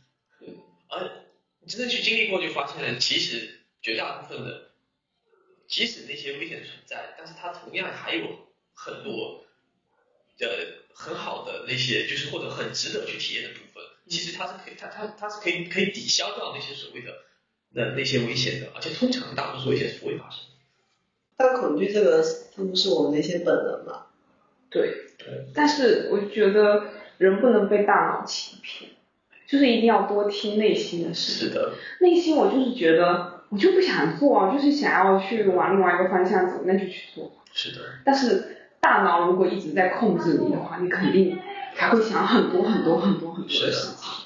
而你真正去经历过，就发现了其实绝大部分的，即使那些危险存在，但是它同样还有很多的很好的那些，就是或者很值得去体验的部分。其实它是可以，它它它是可以可以抵消掉那些所谓的那那些危险的，而且通常大多数危险是不会发生的。但恐惧这个它不是我们的一些本能嘛。对。对，但是我觉得人不能被大脑欺骗，就是一定要多听内心的声音。是的，内心我就是觉得我就不想做啊，就是想要去往另外一个方向走，那就去做。是的，但是大脑如果一直在控制你的话，你肯定还会想很多很多很多很多的的事情。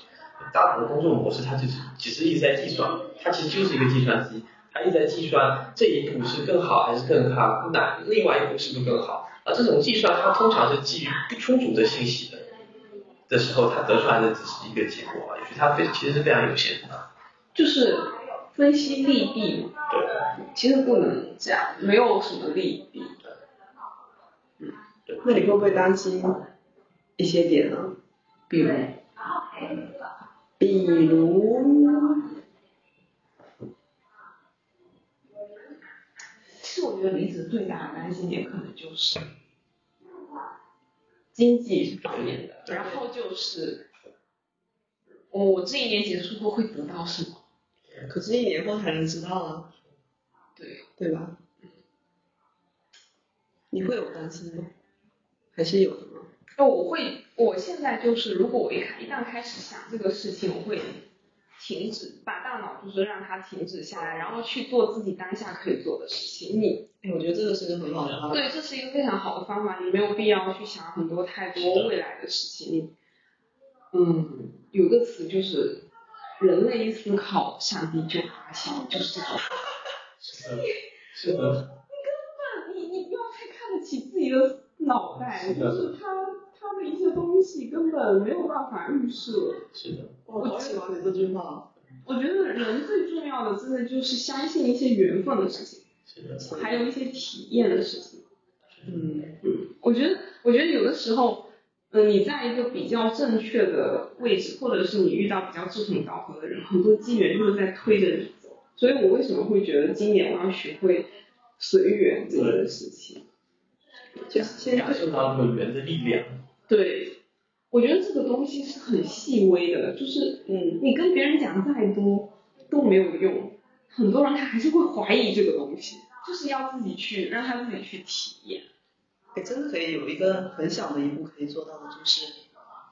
大脑的工作模式，它就是其实一直在计算，它其实就是一个计算机，它一直在计算这一步是更好还是更好，那另外一步是不是更好？而这种计算，它通常是基于不充足的信息的的时候，它得出来的只是一个结果而已，所以它非其实是非常有限的。就是分析利弊嘛，对，其实不能这样，没有什么利弊。嗯那你会不会担心一些点呢？比如，比如，其实我觉得离职最大的担心点可能就是经济方面的，然后就是我我这一年结束后会得到什么？可是一年后才能知道啊，对，对吧？你会有担心吗？还是有的吗？那我会，我现在就是，如果我一开一旦开始想这个事情，我会停止，把大脑就是让它停止下来，然后去做自己当下可以做的事情。你哎，我觉得这个是个很好的方法。对，这是一个非常好的方法，你没有必要去想很多太多未来的事情。你，嗯，有个词就是人类一思考，上帝就发现，就是这种。是的，是的，你根本你你不要太看得起自己的脑袋，就是它它的一些东西根本没有办法预设。是的，我好喜欢你这句话。我觉得人最重要的真的就是相信一些缘分的事情，是的，还有一些体验的事情。嗯，嗯，我觉得，我觉得有的时候，嗯、你在一个比较正确的位置，或者是你遇到比较志同道合的人，很多机缘就是在推着你走。所以我为什么会觉得今年我要学会随缘这件事情？就是先感受到那个缘的力量。对，我觉得这个东西是很细微的，就是嗯，你跟别人讲再多都没有用，很多人他还是会怀疑这个东西，就是要自己去让他自己去体验。哎，真的可以有一个很小的一步可以做到的，就是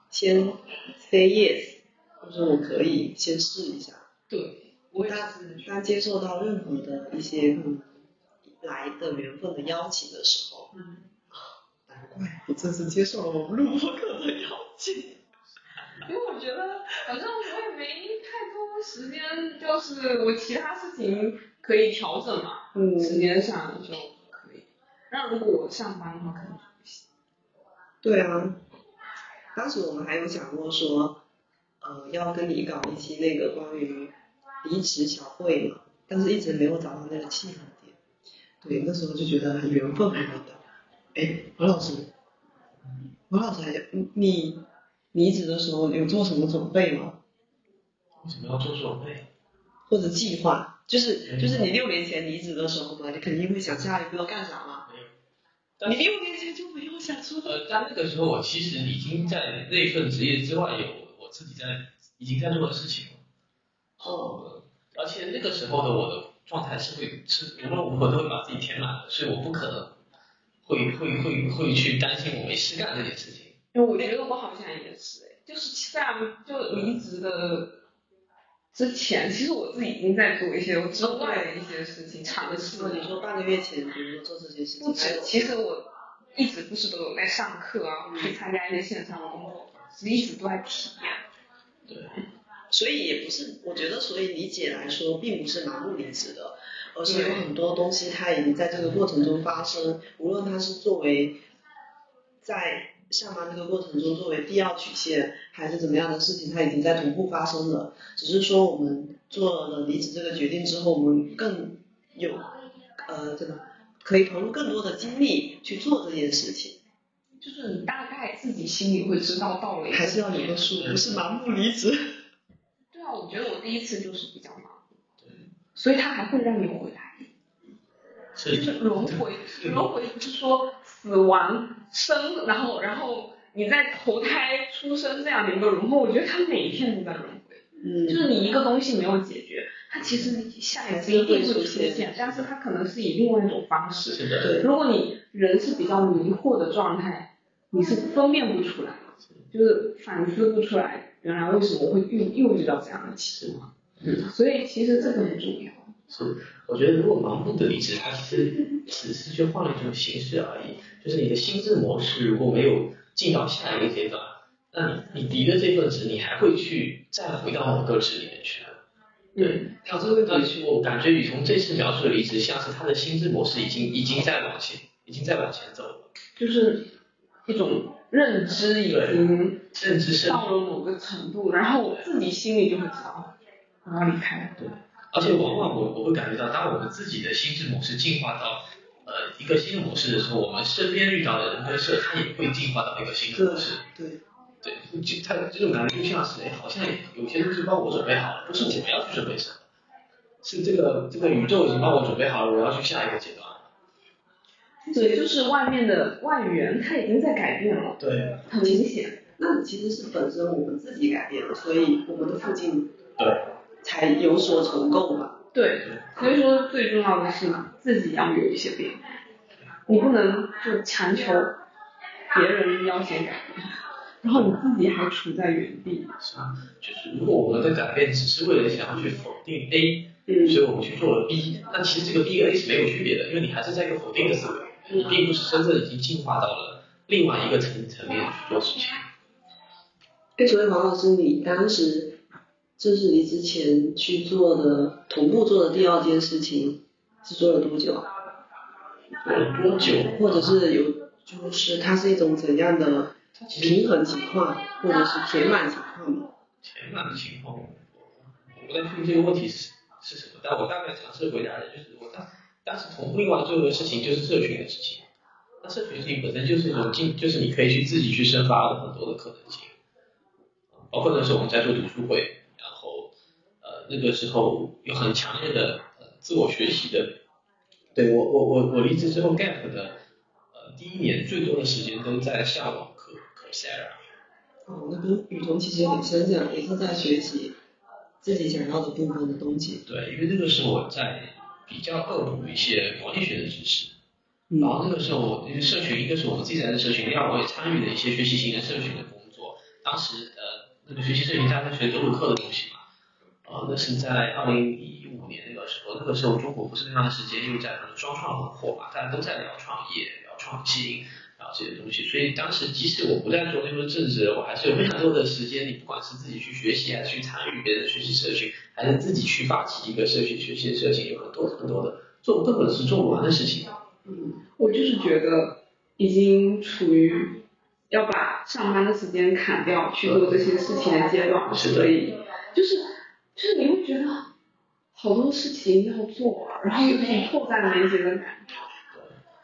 先 say yes，就是我可以先试一下。对，我也当是。当接受到任何的一些嗯来的缘分的邀请的时候，嗯，我这次接受了我们录播课的邀请。因为我觉得好像我也没太多时间，就是我其他事情可以调整嘛，嗯时间上就可以。那如果我上班的话，可能就不行。对啊，当时我们还有想过说，呃，要跟你搞一期那个关于离职小会嘛，但是一直没有找到那个契合点。对，那时候就觉得很缘分还没到。哎，何老师，何老师还你你离职的时候有做什么准备吗？为什么要做准备？或者计划？就是就是你六年前离职的时候嘛，你肯定会想下一步要干啥嘛。没有。你六年前就没有想说呃，但那个时候我其实已经在那份职业之外有我自己在已经在做的事情了。哦，而且那个时候的我的状态是会是无论如何都会把自己填满的，所以我不可能会会会会去担心我没事干这件事情。因为我觉得我好像也是，哎，就是在就离职的之前，其实我自己已经在做一些我之外的一些事情，尝试。你说半个月前，比如说做这些事情，不止，其实我一直不是都有在上课啊，去参加一些线上的工作坊，其实一直都在体验。对，所以也不是，我觉得，所以理解来说，并不是盲目离职的，而是有很多东西它已经在这个过程中发生，无论它是作为在上班这个过程中作为必要曲线，还是怎么样的事情，它已经在同步发生了。只是说我们做了离职这个决定之后，我们更有呃，这个可以投入更多的精力去做这件事情，就是你大概自己心里会知道道理还是要有个数，不是盲目离职。对啊，我觉得我第一次就是比较忙，对，所以他还会让你回来。是就是轮回，轮回不是说死亡生，然后然后你再投胎出生这样的一个轮回，我觉得他每一天都在轮回，嗯，就是你一个东西没有解决，它其实下一次一定会出现，但是它可能是以另外一种方式。是的，对，如果你人是比较迷惑的状态，你是分辨不出来，就是反思不出来，原来为什么会遇又遇到这样的情况。嗯，所以其实这个很重要。是，我觉得如果盲目的离职，它其实只是去换了一种形式而已。就是你的心智模式如果没有进到下一个阶段，那你你离了这份职，你还会去再回到某个职里面去。对，还是会但回去。我感觉雨桐这次描述的离职，像是他的心智模式已经已经在往前，已经在往前走了，就是一种认知已经认知深到了某个程度，然后我自己心里就会知道我要离开了。对，而且往往我我会感觉到，当我们自己的心智模式进化到呃一个新的模式的时候，我们身边遇到的人跟事，它也会进化到一个新的模式。对，对，就他这种感觉就像是，哎，好像有些东西帮我准备好了，不是我们要去准备什么，是这个这个宇宙已经帮我准备好了，我要去下一个阶段。对，就是外面的外援，它已经在改变了，对很明显。那其实是本身我们自己改变了，所以我们的附近对才有所重构嘛。对，所以说最重要的是自己要有一些变化，你不能就强求别人要先改变，然后你自己还处在原地。是啊，就是如果我们的改变只是为了想要去否定 A，嗯所以我们去做了 B，那其实这个 B 跟 A 是没有区别的，因为你还是在一个否定的思维，你并不是真正已经进化到了另外一个层层面去做事情。哎，所以黄老师，你当时正式离职前去做的同步做的第二件事情是做了多久啊？做了多久？或者是有，就是它是一种怎样的平衡情况，或者是填满情况吗？填满的情况，我我不太确定这个问题是是什么，但我大概尝试回答的就是我当当时同步另外做的事情就是社群的事情，那社群事情本身就是一种进，就是你可以去自己去生发的很多的可能性，包括那时候我们在做读书会，那个时候有很强烈的呃自我学习的，对我我我我离职之后 gap 的呃第一年最多的时间都在上网课 Coursera。哦，那跟雨桐其实很相像，也是在学习自己想要的部分的东西。对，因为那个时候我在比较恶补一些管理学的知识，嗯然后那个时候我因为社群，一个是我们自己在的社群，第二我也参与了一些学习型的社群的工作。当时呃那个学习社群大家学德鲁克的东西嘛，呃那是在二零一五年那个时候，那个时候中国不是那段时间又在双创很火嘛，大家都在聊创业、聊创新，然后这些东西。所以当时即使我不在做那份正职，我还是有非常多的时间，你不管是自己去学习，还是去参与别人的学习社群，还是自己去发起一个社群学习的社群，有很多很多的做根本是做不完的事情。嗯，我就是觉得已经处于要把上班的时间砍掉去做这些事情的阶段，是所以就是就是你会觉得好多事情要做，然后有种迫在眉睫的感觉。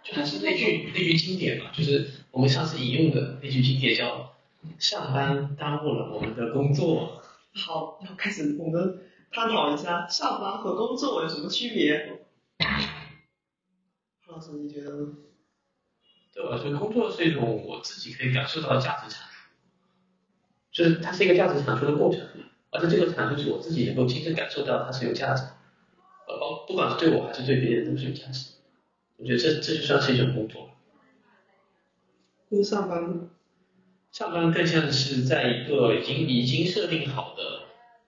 就还是那句那句经典嘛，就是我们上次引用的那句经典叫“上班耽误了我们的工作好，要开始我们探讨一下上班和工作有什么区别。何老师，你觉得呢？”。对我来说，工作是一种我自己可以感受到的价值产出，就是它是一个价值产出的过程，而且这个产出是我自己能够亲身感受到它是有价值的，呃，包不管是对我还是对别人都是有价值的。我觉得这这就算是一种工作。因为上班上班更像是在一个已经已经设定好的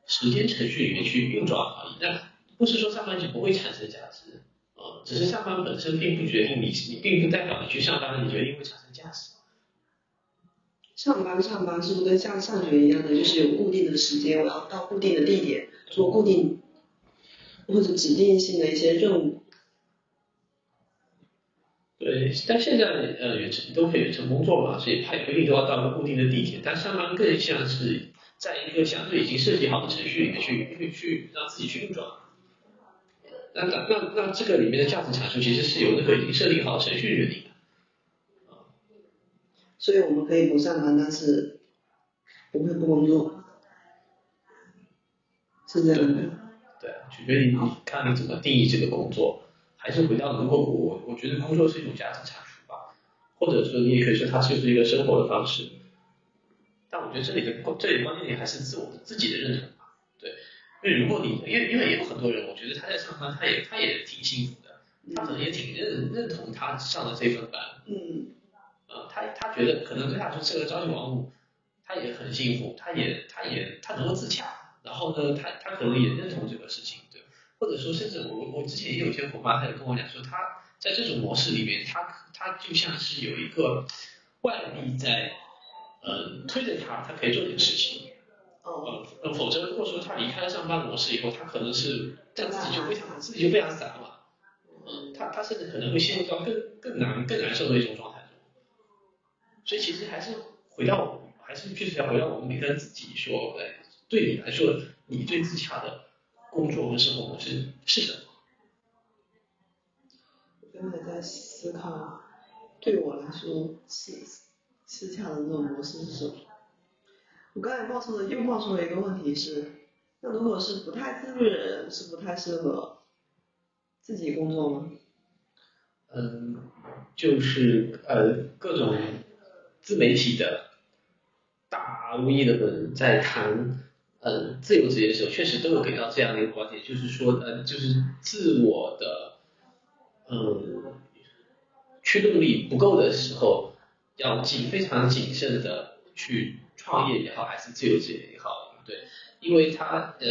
时间程序里面去运转而已。那不是说上班就不会产生价值，呃，只是上班本身并不决定你，你并不代表你去上班了，你决定会产生价值。上班上班是不是跟像上学一样的，就是有固定的时间，我要到固定的地点做固定或者指定性的一些任务。对，但现在呃远程都可以远程工作嘛，所以他也不一定都要到一个固定的地点，但上班更像是在一个相对已经设计好的程序里面去去去让自己去运转。那那那那这个里面的价值阐述其实是由那个已经设定好的程序决定。所以我们可以不上班，但是不会不工作，是这样的。对，取决于你看你怎么定义这个工作。还是回到，如果我我觉得工作是一种价值产出吧，或者说你也可以说它就是一个生活的方式。但我觉得这里的关这里关键点还是自我自己的认同吧，对，因为如果你因为因为有很多人，我觉得他在上班，他也他也挺幸福的，他可能也挺认认同他上的这份班，嗯，呃，他他觉得可能对他来说这个朝九晚五，他也很幸福，他也他也他能够自洽，然后呢，他他可能也认同这个事情，对。或者说，甚至我我之前也有一些伙伴，他也跟我讲说，他在这种模式里面，他他就像是有一个外力在，呃，推着他，他可以做点事情。哦。呃，否则如果说他离开了上班模式以后，他可能是这样自己就非常自己就非常散了。嗯，他他甚至可能会陷入到更更难更难受的一种状态中。所以其实还是回到，还是确实要回到我们每个人自己说，哎，对你来说，你最自洽的。工作和生活模式是什么？我刚才在思考，对我来说是私洽的那种模式是什么？我刚才冒出的又冒出了一个问题是，那如果是不太自律的人，是不太适合自己工作吗？嗯，就是呃各种自媒体的大 V 的人在谈。呃，自由职业的时候，确实都有给到这样的一个观点，就是说，呃，就是自我的，嗯，驱动力不够的时候，要谨非常谨慎的去创业也好，还是自由职业也好，对，因为他，呃，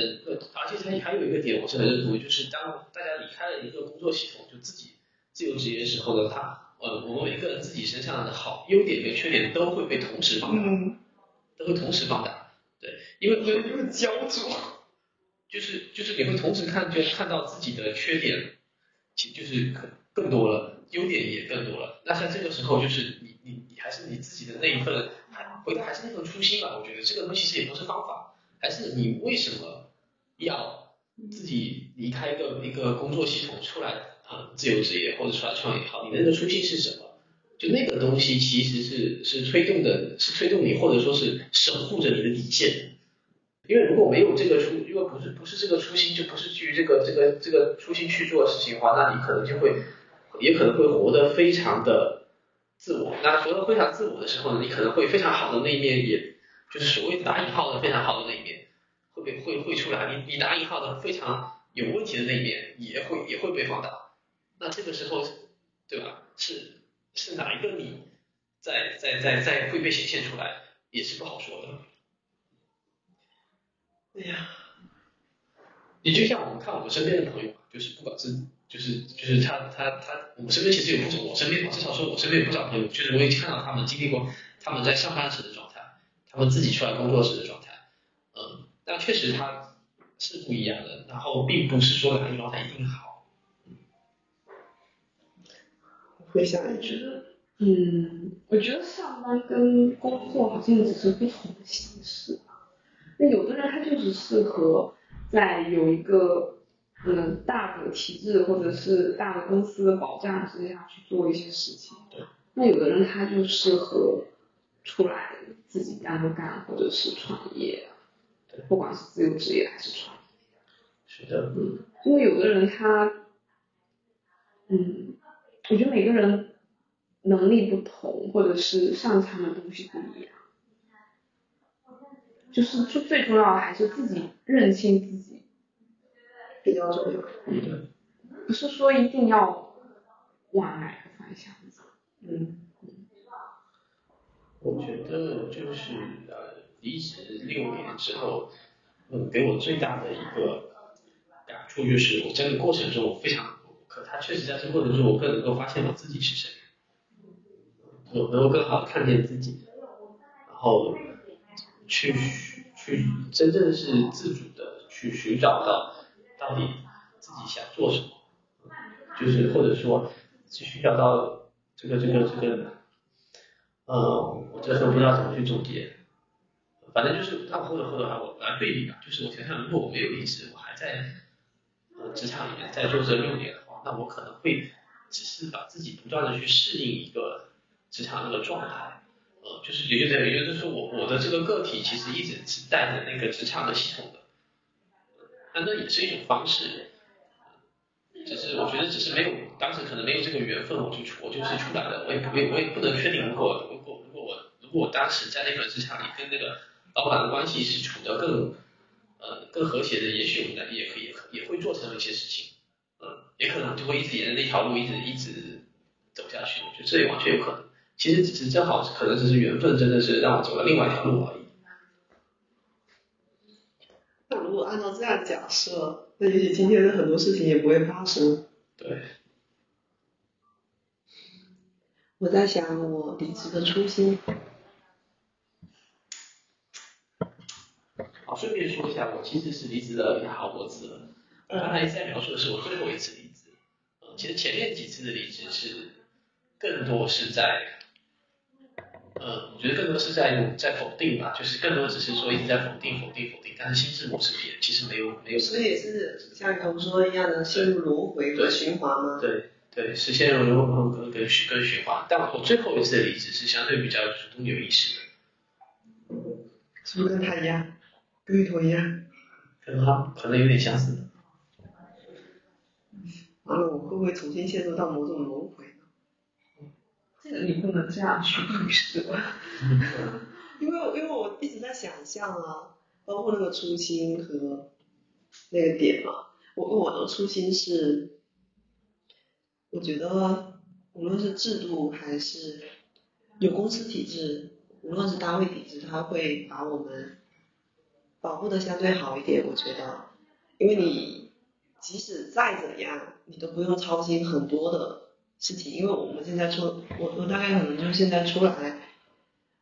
而且他还有一个点，我是很认同，就是当大家离开了一个工作系统，就自己自由职业的时候呢，他，呃，我们每个人自己身上的好优点跟缺点都会被同时放大，都会同时放大。对，因为因为因为焦灼，就是就是你会同时看，就看到自己的缺点，其就是更更多了，优点也更多了。那像这个时候，就是你你你还是你自己的那一份，还回到还是那份初心吧。我觉得这个东西其实也不是方法，还是你为什么要自己离开一个一个工作系统出来自由职业或者出来创业好，你的那个初心是什么？就那个东西其实是是推动的，是推动你，或者说是守护着你的底线。因为如果没有这个初，如果不是不是这个初心，就不是基于这个这个这个初心去做事情的话，那你可能就会，也可能会活得非常的自我。那活得非常自我的时候呢，你可能会非常好的那一面，也就是所谓打引号的非常好的那一面，会被会会出来。你你打引号的非常有问题的那一面，也会也会被放大。那这个时候，对吧？是。是哪一个你，在在在在会被显现出来，也是不好说的。哎呀，你就像我们看我们身边的朋友，就是不管是就是就是他他他，我们身边其实有不少，我身边至少说我身边有不少朋友，就是我也看到他们经历过他们在上班时的状态，他们自己出来工作时的状态，嗯，但确实他是不一样的，然后并不是说哪一个状态一定好，回想一我觉句，得，嗯，我觉得上班跟工作好像只是不同的形式吧。那有的人他就是适合在有一个嗯大的体制或者是大的公司的保障之下去做一些事情。对。那有的人他就适合出来自己干不干，或者是创业，对不管是自由职业还是创业。是的，嗯，因为有的人他，嗯，我觉得每个人能力不同，或者是擅长的东西不一样，就是就最重要的还是自己认清自己，比较重要。嗯，不是说一定要往哪个方向走。嗯，我觉得就是呃离职六年之后，嗯，给我最大的一个感触就是我在这个过程中我非常，可他确实在这个过程中我更能够发现我自己是谁，我能够更好的看见自己，然后去去真正是自主的去寻找到到底自己想做什么，就是或者说去寻找到这个这个这个。呃，我这时候不知道怎么去总结，反正就是那我或者或者还我来对比吧，就是我想想，如果我没有离职，我还在呃职场里面再做这六年，那我可能会只是把自己不断的去适应一个职场那个状态，呃，就是也就等于就是说我我的这个个体其实一直是带着那个职场的系统的，那那也是一种方式。只是我觉得只是没有，当时可能没有这个缘分，我就我就是出来了，我也我也我也不能确定，如果如果如果我如果我当时在那个职场里跟那个老板的关系是处得更呃更和谐的，也许我们也可以也会做成一些事情，也可能就会一直沿着那条路一直一直走下去，我觉得这也完全有可能。其实只是正好可能只是缘分，真的是让我走了另外一条路而已。那如果按照这样假设，那也许今天的很多事情也不会发生。对，我在想我离职的初心，好，顺便说一下，我其实是离职了好多次了。我刚才在描述的是我最后一次离职，呃，其实前面几次的离职是更多是在，呃，我觉得更多是在在否定吧，就是更多只是说一直在否定否定否定，但是心智模式也其实没有没有所以也是像童说一样的陷入轮回和循环吗？对对，实现了融合跟跟循跟循环。但我最后一次的离职是相对比较主动有意识的，是不是跟他一样，跟芋头一样？跟他可能有点相似。完了，我会不会重新陷入到某种轮回呢？这个你不能这样去预设。因为因为我一直在想象啊，包括那个初心和那个点嘛。我我的初心是，我觉得无论是制度还是有公司体制，无论是单位体制，它会把我们保护的相对好一点。我觉得，因为你即使再怎样，你都不用操心很多的事情，因为我们现在出，我我大概可能就现在出来。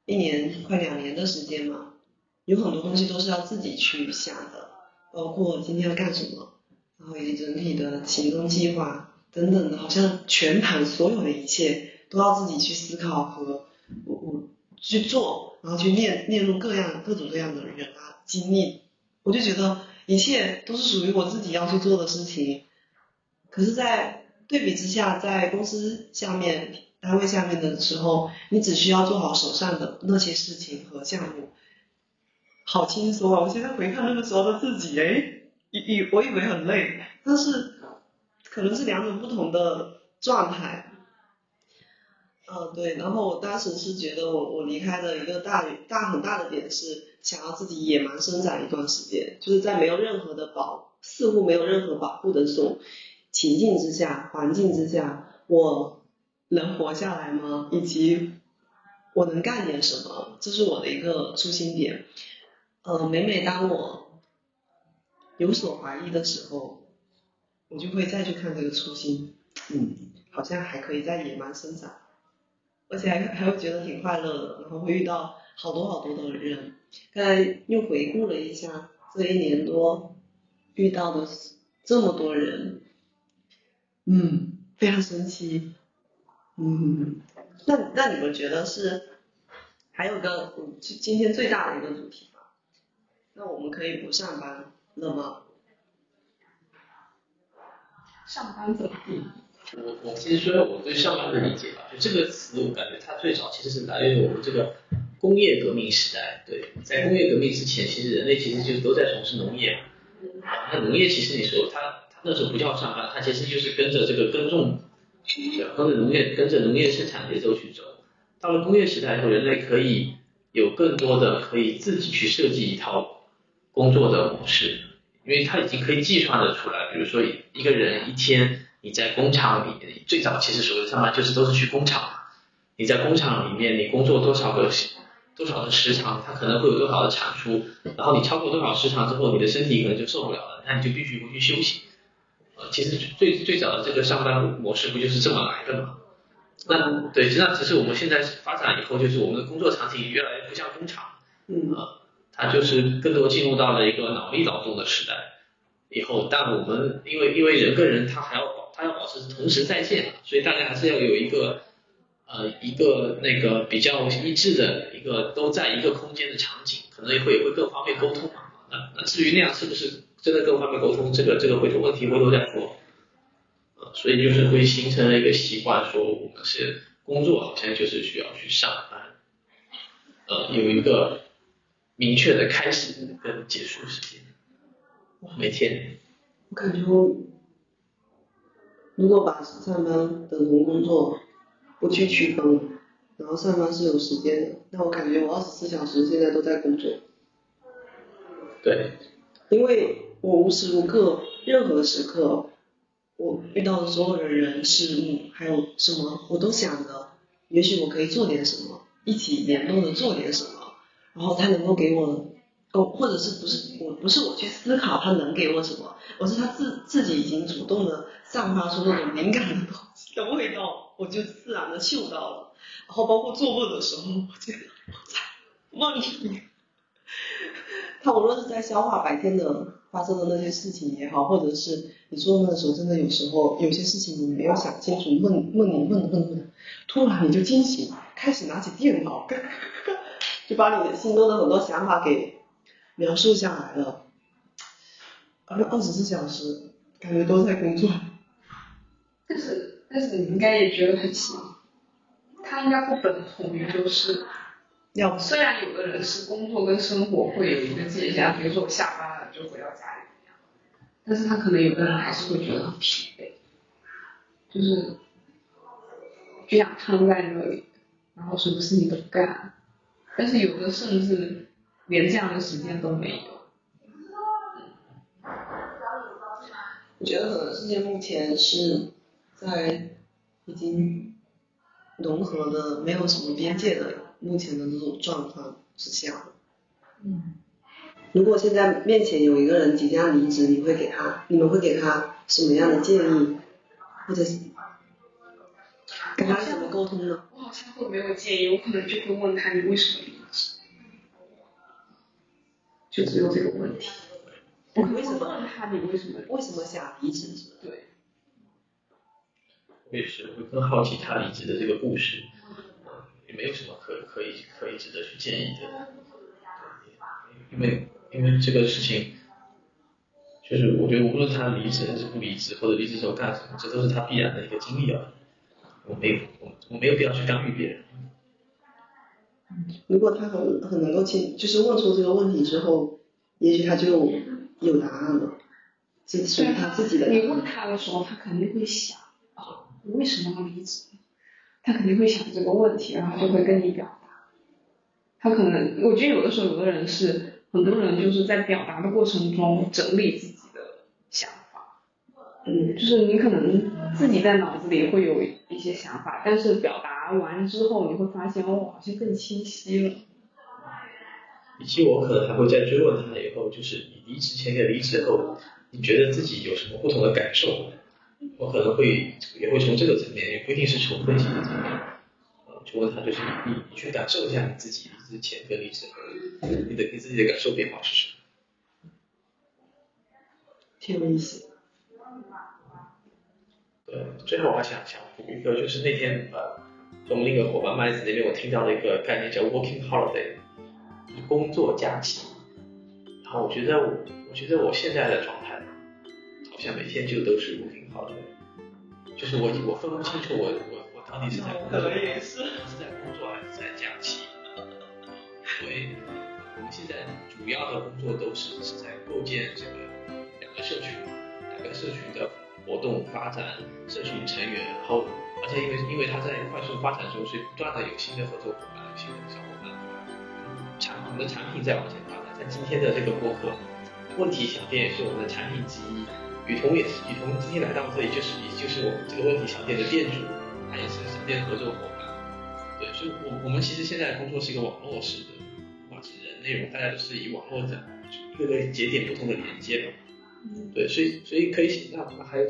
一年快两年的时间嘛，有很多东西都是要自己去想的，包括今天要干什么，然后以及整体的行动计划等等的，好像全盘所有的一切都要自己去思考和我我去做，然后去列列入各样各种各样的人啊经历，我就觉得一切都是属于我自己要去做的事情，可是，在对比之下，在公司下面。单位下面的时候，你只需要做好手上的那些事情和项目，好轻松啊！我现在回看那个时候的自己，哎，以以我以为很累，但是可能是两种不同的状态。嗯，对。然后我当时是觉得我我离开的一个大大很大的点是想要自己野蛮生长一段时间，就是在没有任何的保，似乎没有任何保护的这种情境之下、环境之下，我。能活下来吗？以及我能干点什么？这是我的一个初心点。呃，每每当我有所怀疑的时候，我就会再去看这个初心，嗯，好像还可以再野蛮生长，而且还还会觉得挺快乐的，然后会遇到好多好多的人。刚才又回顾了一下这一年多遇到的这么多人，嗯，非常神奇，嗯，那那你们觉得是还有个嗯今今天最大的一个主题吗？那我们可以不上班了吗？上班怎么地？我我其实说说我对上班的理解吧，就这个词，我感觉它最早其实是来源于我们这个工业革命时代。对，在工业革命之前，其实人类其实就都在从事农业嘛。啊，那农业其实你说它它那时候不叫上班，它其实就是跟着这个耕种，跟着农业跟着农业生产节奏去走。到了工业时代以后，人类可以有更多的可以自己去设计一套工作的模式，因为它已经可以计算的出来，比如说一个人一天你在工厂里，最早其实所谓上班就是都是去工厂，你在工厂里面你工作多少个多少的时长，它可能会有多少的产出，然后你超过多少时长之后，你的身体可能就受不了了，那你就必须回去休息。呃，其实最最早的这个上班模式不就是这么来的吗？那对，那只是我们现在发展以后，就是我们的工作场景越来越不像工厂，嗯啊，它就是更多进入到了一个脑力劳动的时代。以后，但我们因为因为人跟人他还要保他要保持同时在线，所以大家还是要有一个呃一个那个比较一致的一个都在一个空间的场景，可能会会更方便沟通嘛。那那至于那样是不是真的更方面沟通，这个这个回头问题回头再说。呃，所以就是会形成了一个习惯，说我们是工作好像就是需要去上班，呃，有一个明确的开始跟结束时间，每天。我感觉我如果把上班等同工作不去区分，然后上班是有时间的，那我感觉我二十四小时现在都在工作，对，因为我无时无刻任何时刻，我遇到的所有的人事物还有什么，我都想着，也许我可以做点什么，一起联动的做点什么，然后他能够给我，哦，或者是不是我不是我去思考他能给我什么，而是他自自己已经主动的散发出那种敏感的东西的味道，我就自然的嗅到了，然后包括做梦的时候，我觉得我在梦里面。他无论是在消化白天的发生的那些事情也好，或者是你做梦的时候，真的有时候有些事情你没有想清楚，梦梦里梦梦梦，突然你就惊醒，开始拿起电脑，就把你的心中的很多想法给描述下来了。而二十四小时感觉都在工作，但是但是你应该也觉得很奇妙，它应该不等同于就是，要虽然有的人是工作跟生活会有一个界限，比如说我下班了就回到家里一样，但是他可能有的人还是会觉得很疲惫，就是就想瘫在那里，然后什么事情都不干，但是有的甚至连这样的时间都没有。我觉得可能世界目前是在已经融合的没有什么边界的目前的这种状况之下。嗯，如果现在面前有一个人即将离职，你会给他，你们会给他什么样的建议，或者是跟他怎么沟通呢？我好像会没有建议，我可能就会问他你为什么离职，就只有这个问题。我可能会问他你为什么为什么想离职？是吧？对，我也是会更好奇他离职的这个故事，呃也没有什么可可以可以值得去建议的，因为因为这个事情，就是我觉得无论他离职还是不离职，或者离职之后干什么，这都是他必然的一个经历啊。我没有我我没有必要去干预别人。如果他很很能够清，就是问出这个问题之后，也许他就有答案了，是属于他自己的答你问。他的时候，他肯定会想啊，我为什么要离职？他肯定会想这个问题，然后就会跟你表达。他可能，我觉得有的时候，有的人是，很多人就是在表达的过程中整理自己的想法。嗯，就是你可能自己在脑子里会有一些想法，但是表达完之后，你会发现哦，好像更清晰了。以及我可能还会再追问他以后，就是你离职前跟离职后，你觉得自己有什么不同的感受？我可能会也会从这个层面，也不一定是从分析的层面，就问他就是你你去感受一下你自己之前跟你之后，你的你自己的感受变化是什么？挺有意思。对，最后我还想想补一个，就是那天呃，从另一个伙伴麦子那边我听到了一个概念叫 working holiday，工作假期。然后我觉得我觉得我现在的状态，好像每天就都是 working holiday，就是我我分不清楚我我到底是在工作，也是。是在工作还是在假期。因为我们现在主要的工作都是是在构建这个两个社群，两个社群的活动发展，社群成员，然后而且因为因为它在快速发展中，所以不断的有新的合作伙伴，有新的小伙伴，产我们的产品在往前发展。在今天的这个播客，问题小店也是我们的产品之一，雨桐也是雨桐今天来到这里就是也就是我们这个问题小店的店主，他也是小店合作伙伴。对，所以我我们其实现在的工作是一个网络式的，不管是人内容，大家都是以网络的各个节点不同的连接嘛。对，所以所以可以那那还有，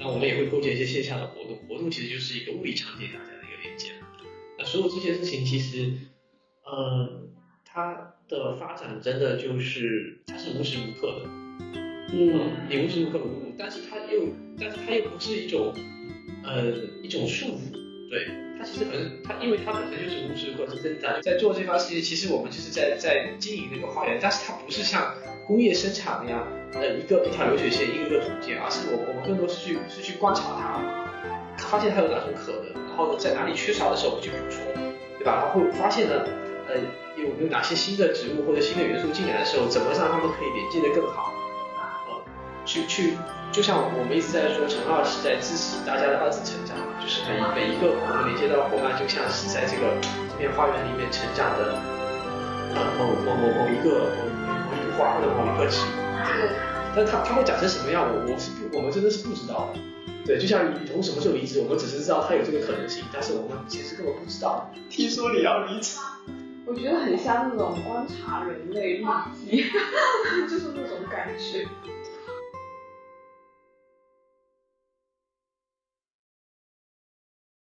那我们也会构建一些线下的活动，活动其实就是一个物理场景大家的一个连接。那所有这些事情其实，呃，它的发展真的就是它是无时无刻的，嗯，你无时无刻不用，但是它又，但是它又不是一种，呃，一种束缚，对，它其实可能，它因为它本身就是无时无刻是增长，在做这番事情，其实我们就是在在经营那个花园，但是它不是像工业生产那样，呃，一个一条流水线，一个个组件，而是我我们更多是去是去观察它，发现它有哪种可能，然后呢，在哪里缺少的时候我们去补充，对吧？然后会发现呢，呃，有没有哪些新的植物或者新的元素进来的时候，怎么让它们可以连接的更好？呃，去去，就像我们一直在说，陈老师在支持大家的二次成长，就是每每一个我们连接到的伙伴，就像是在这个这片花园里面成长的，呃，某某某某一个某某一朵花或者某一个植物，但它它会长成什么样，我我是不，我们真的是不知道的。对，就像雨桐什么时候离职，我们只是知道他有这个可能性，但是我们其实根本不知道。听说你要离职，我觉得很像那种观察人类日记，就是那种感觉。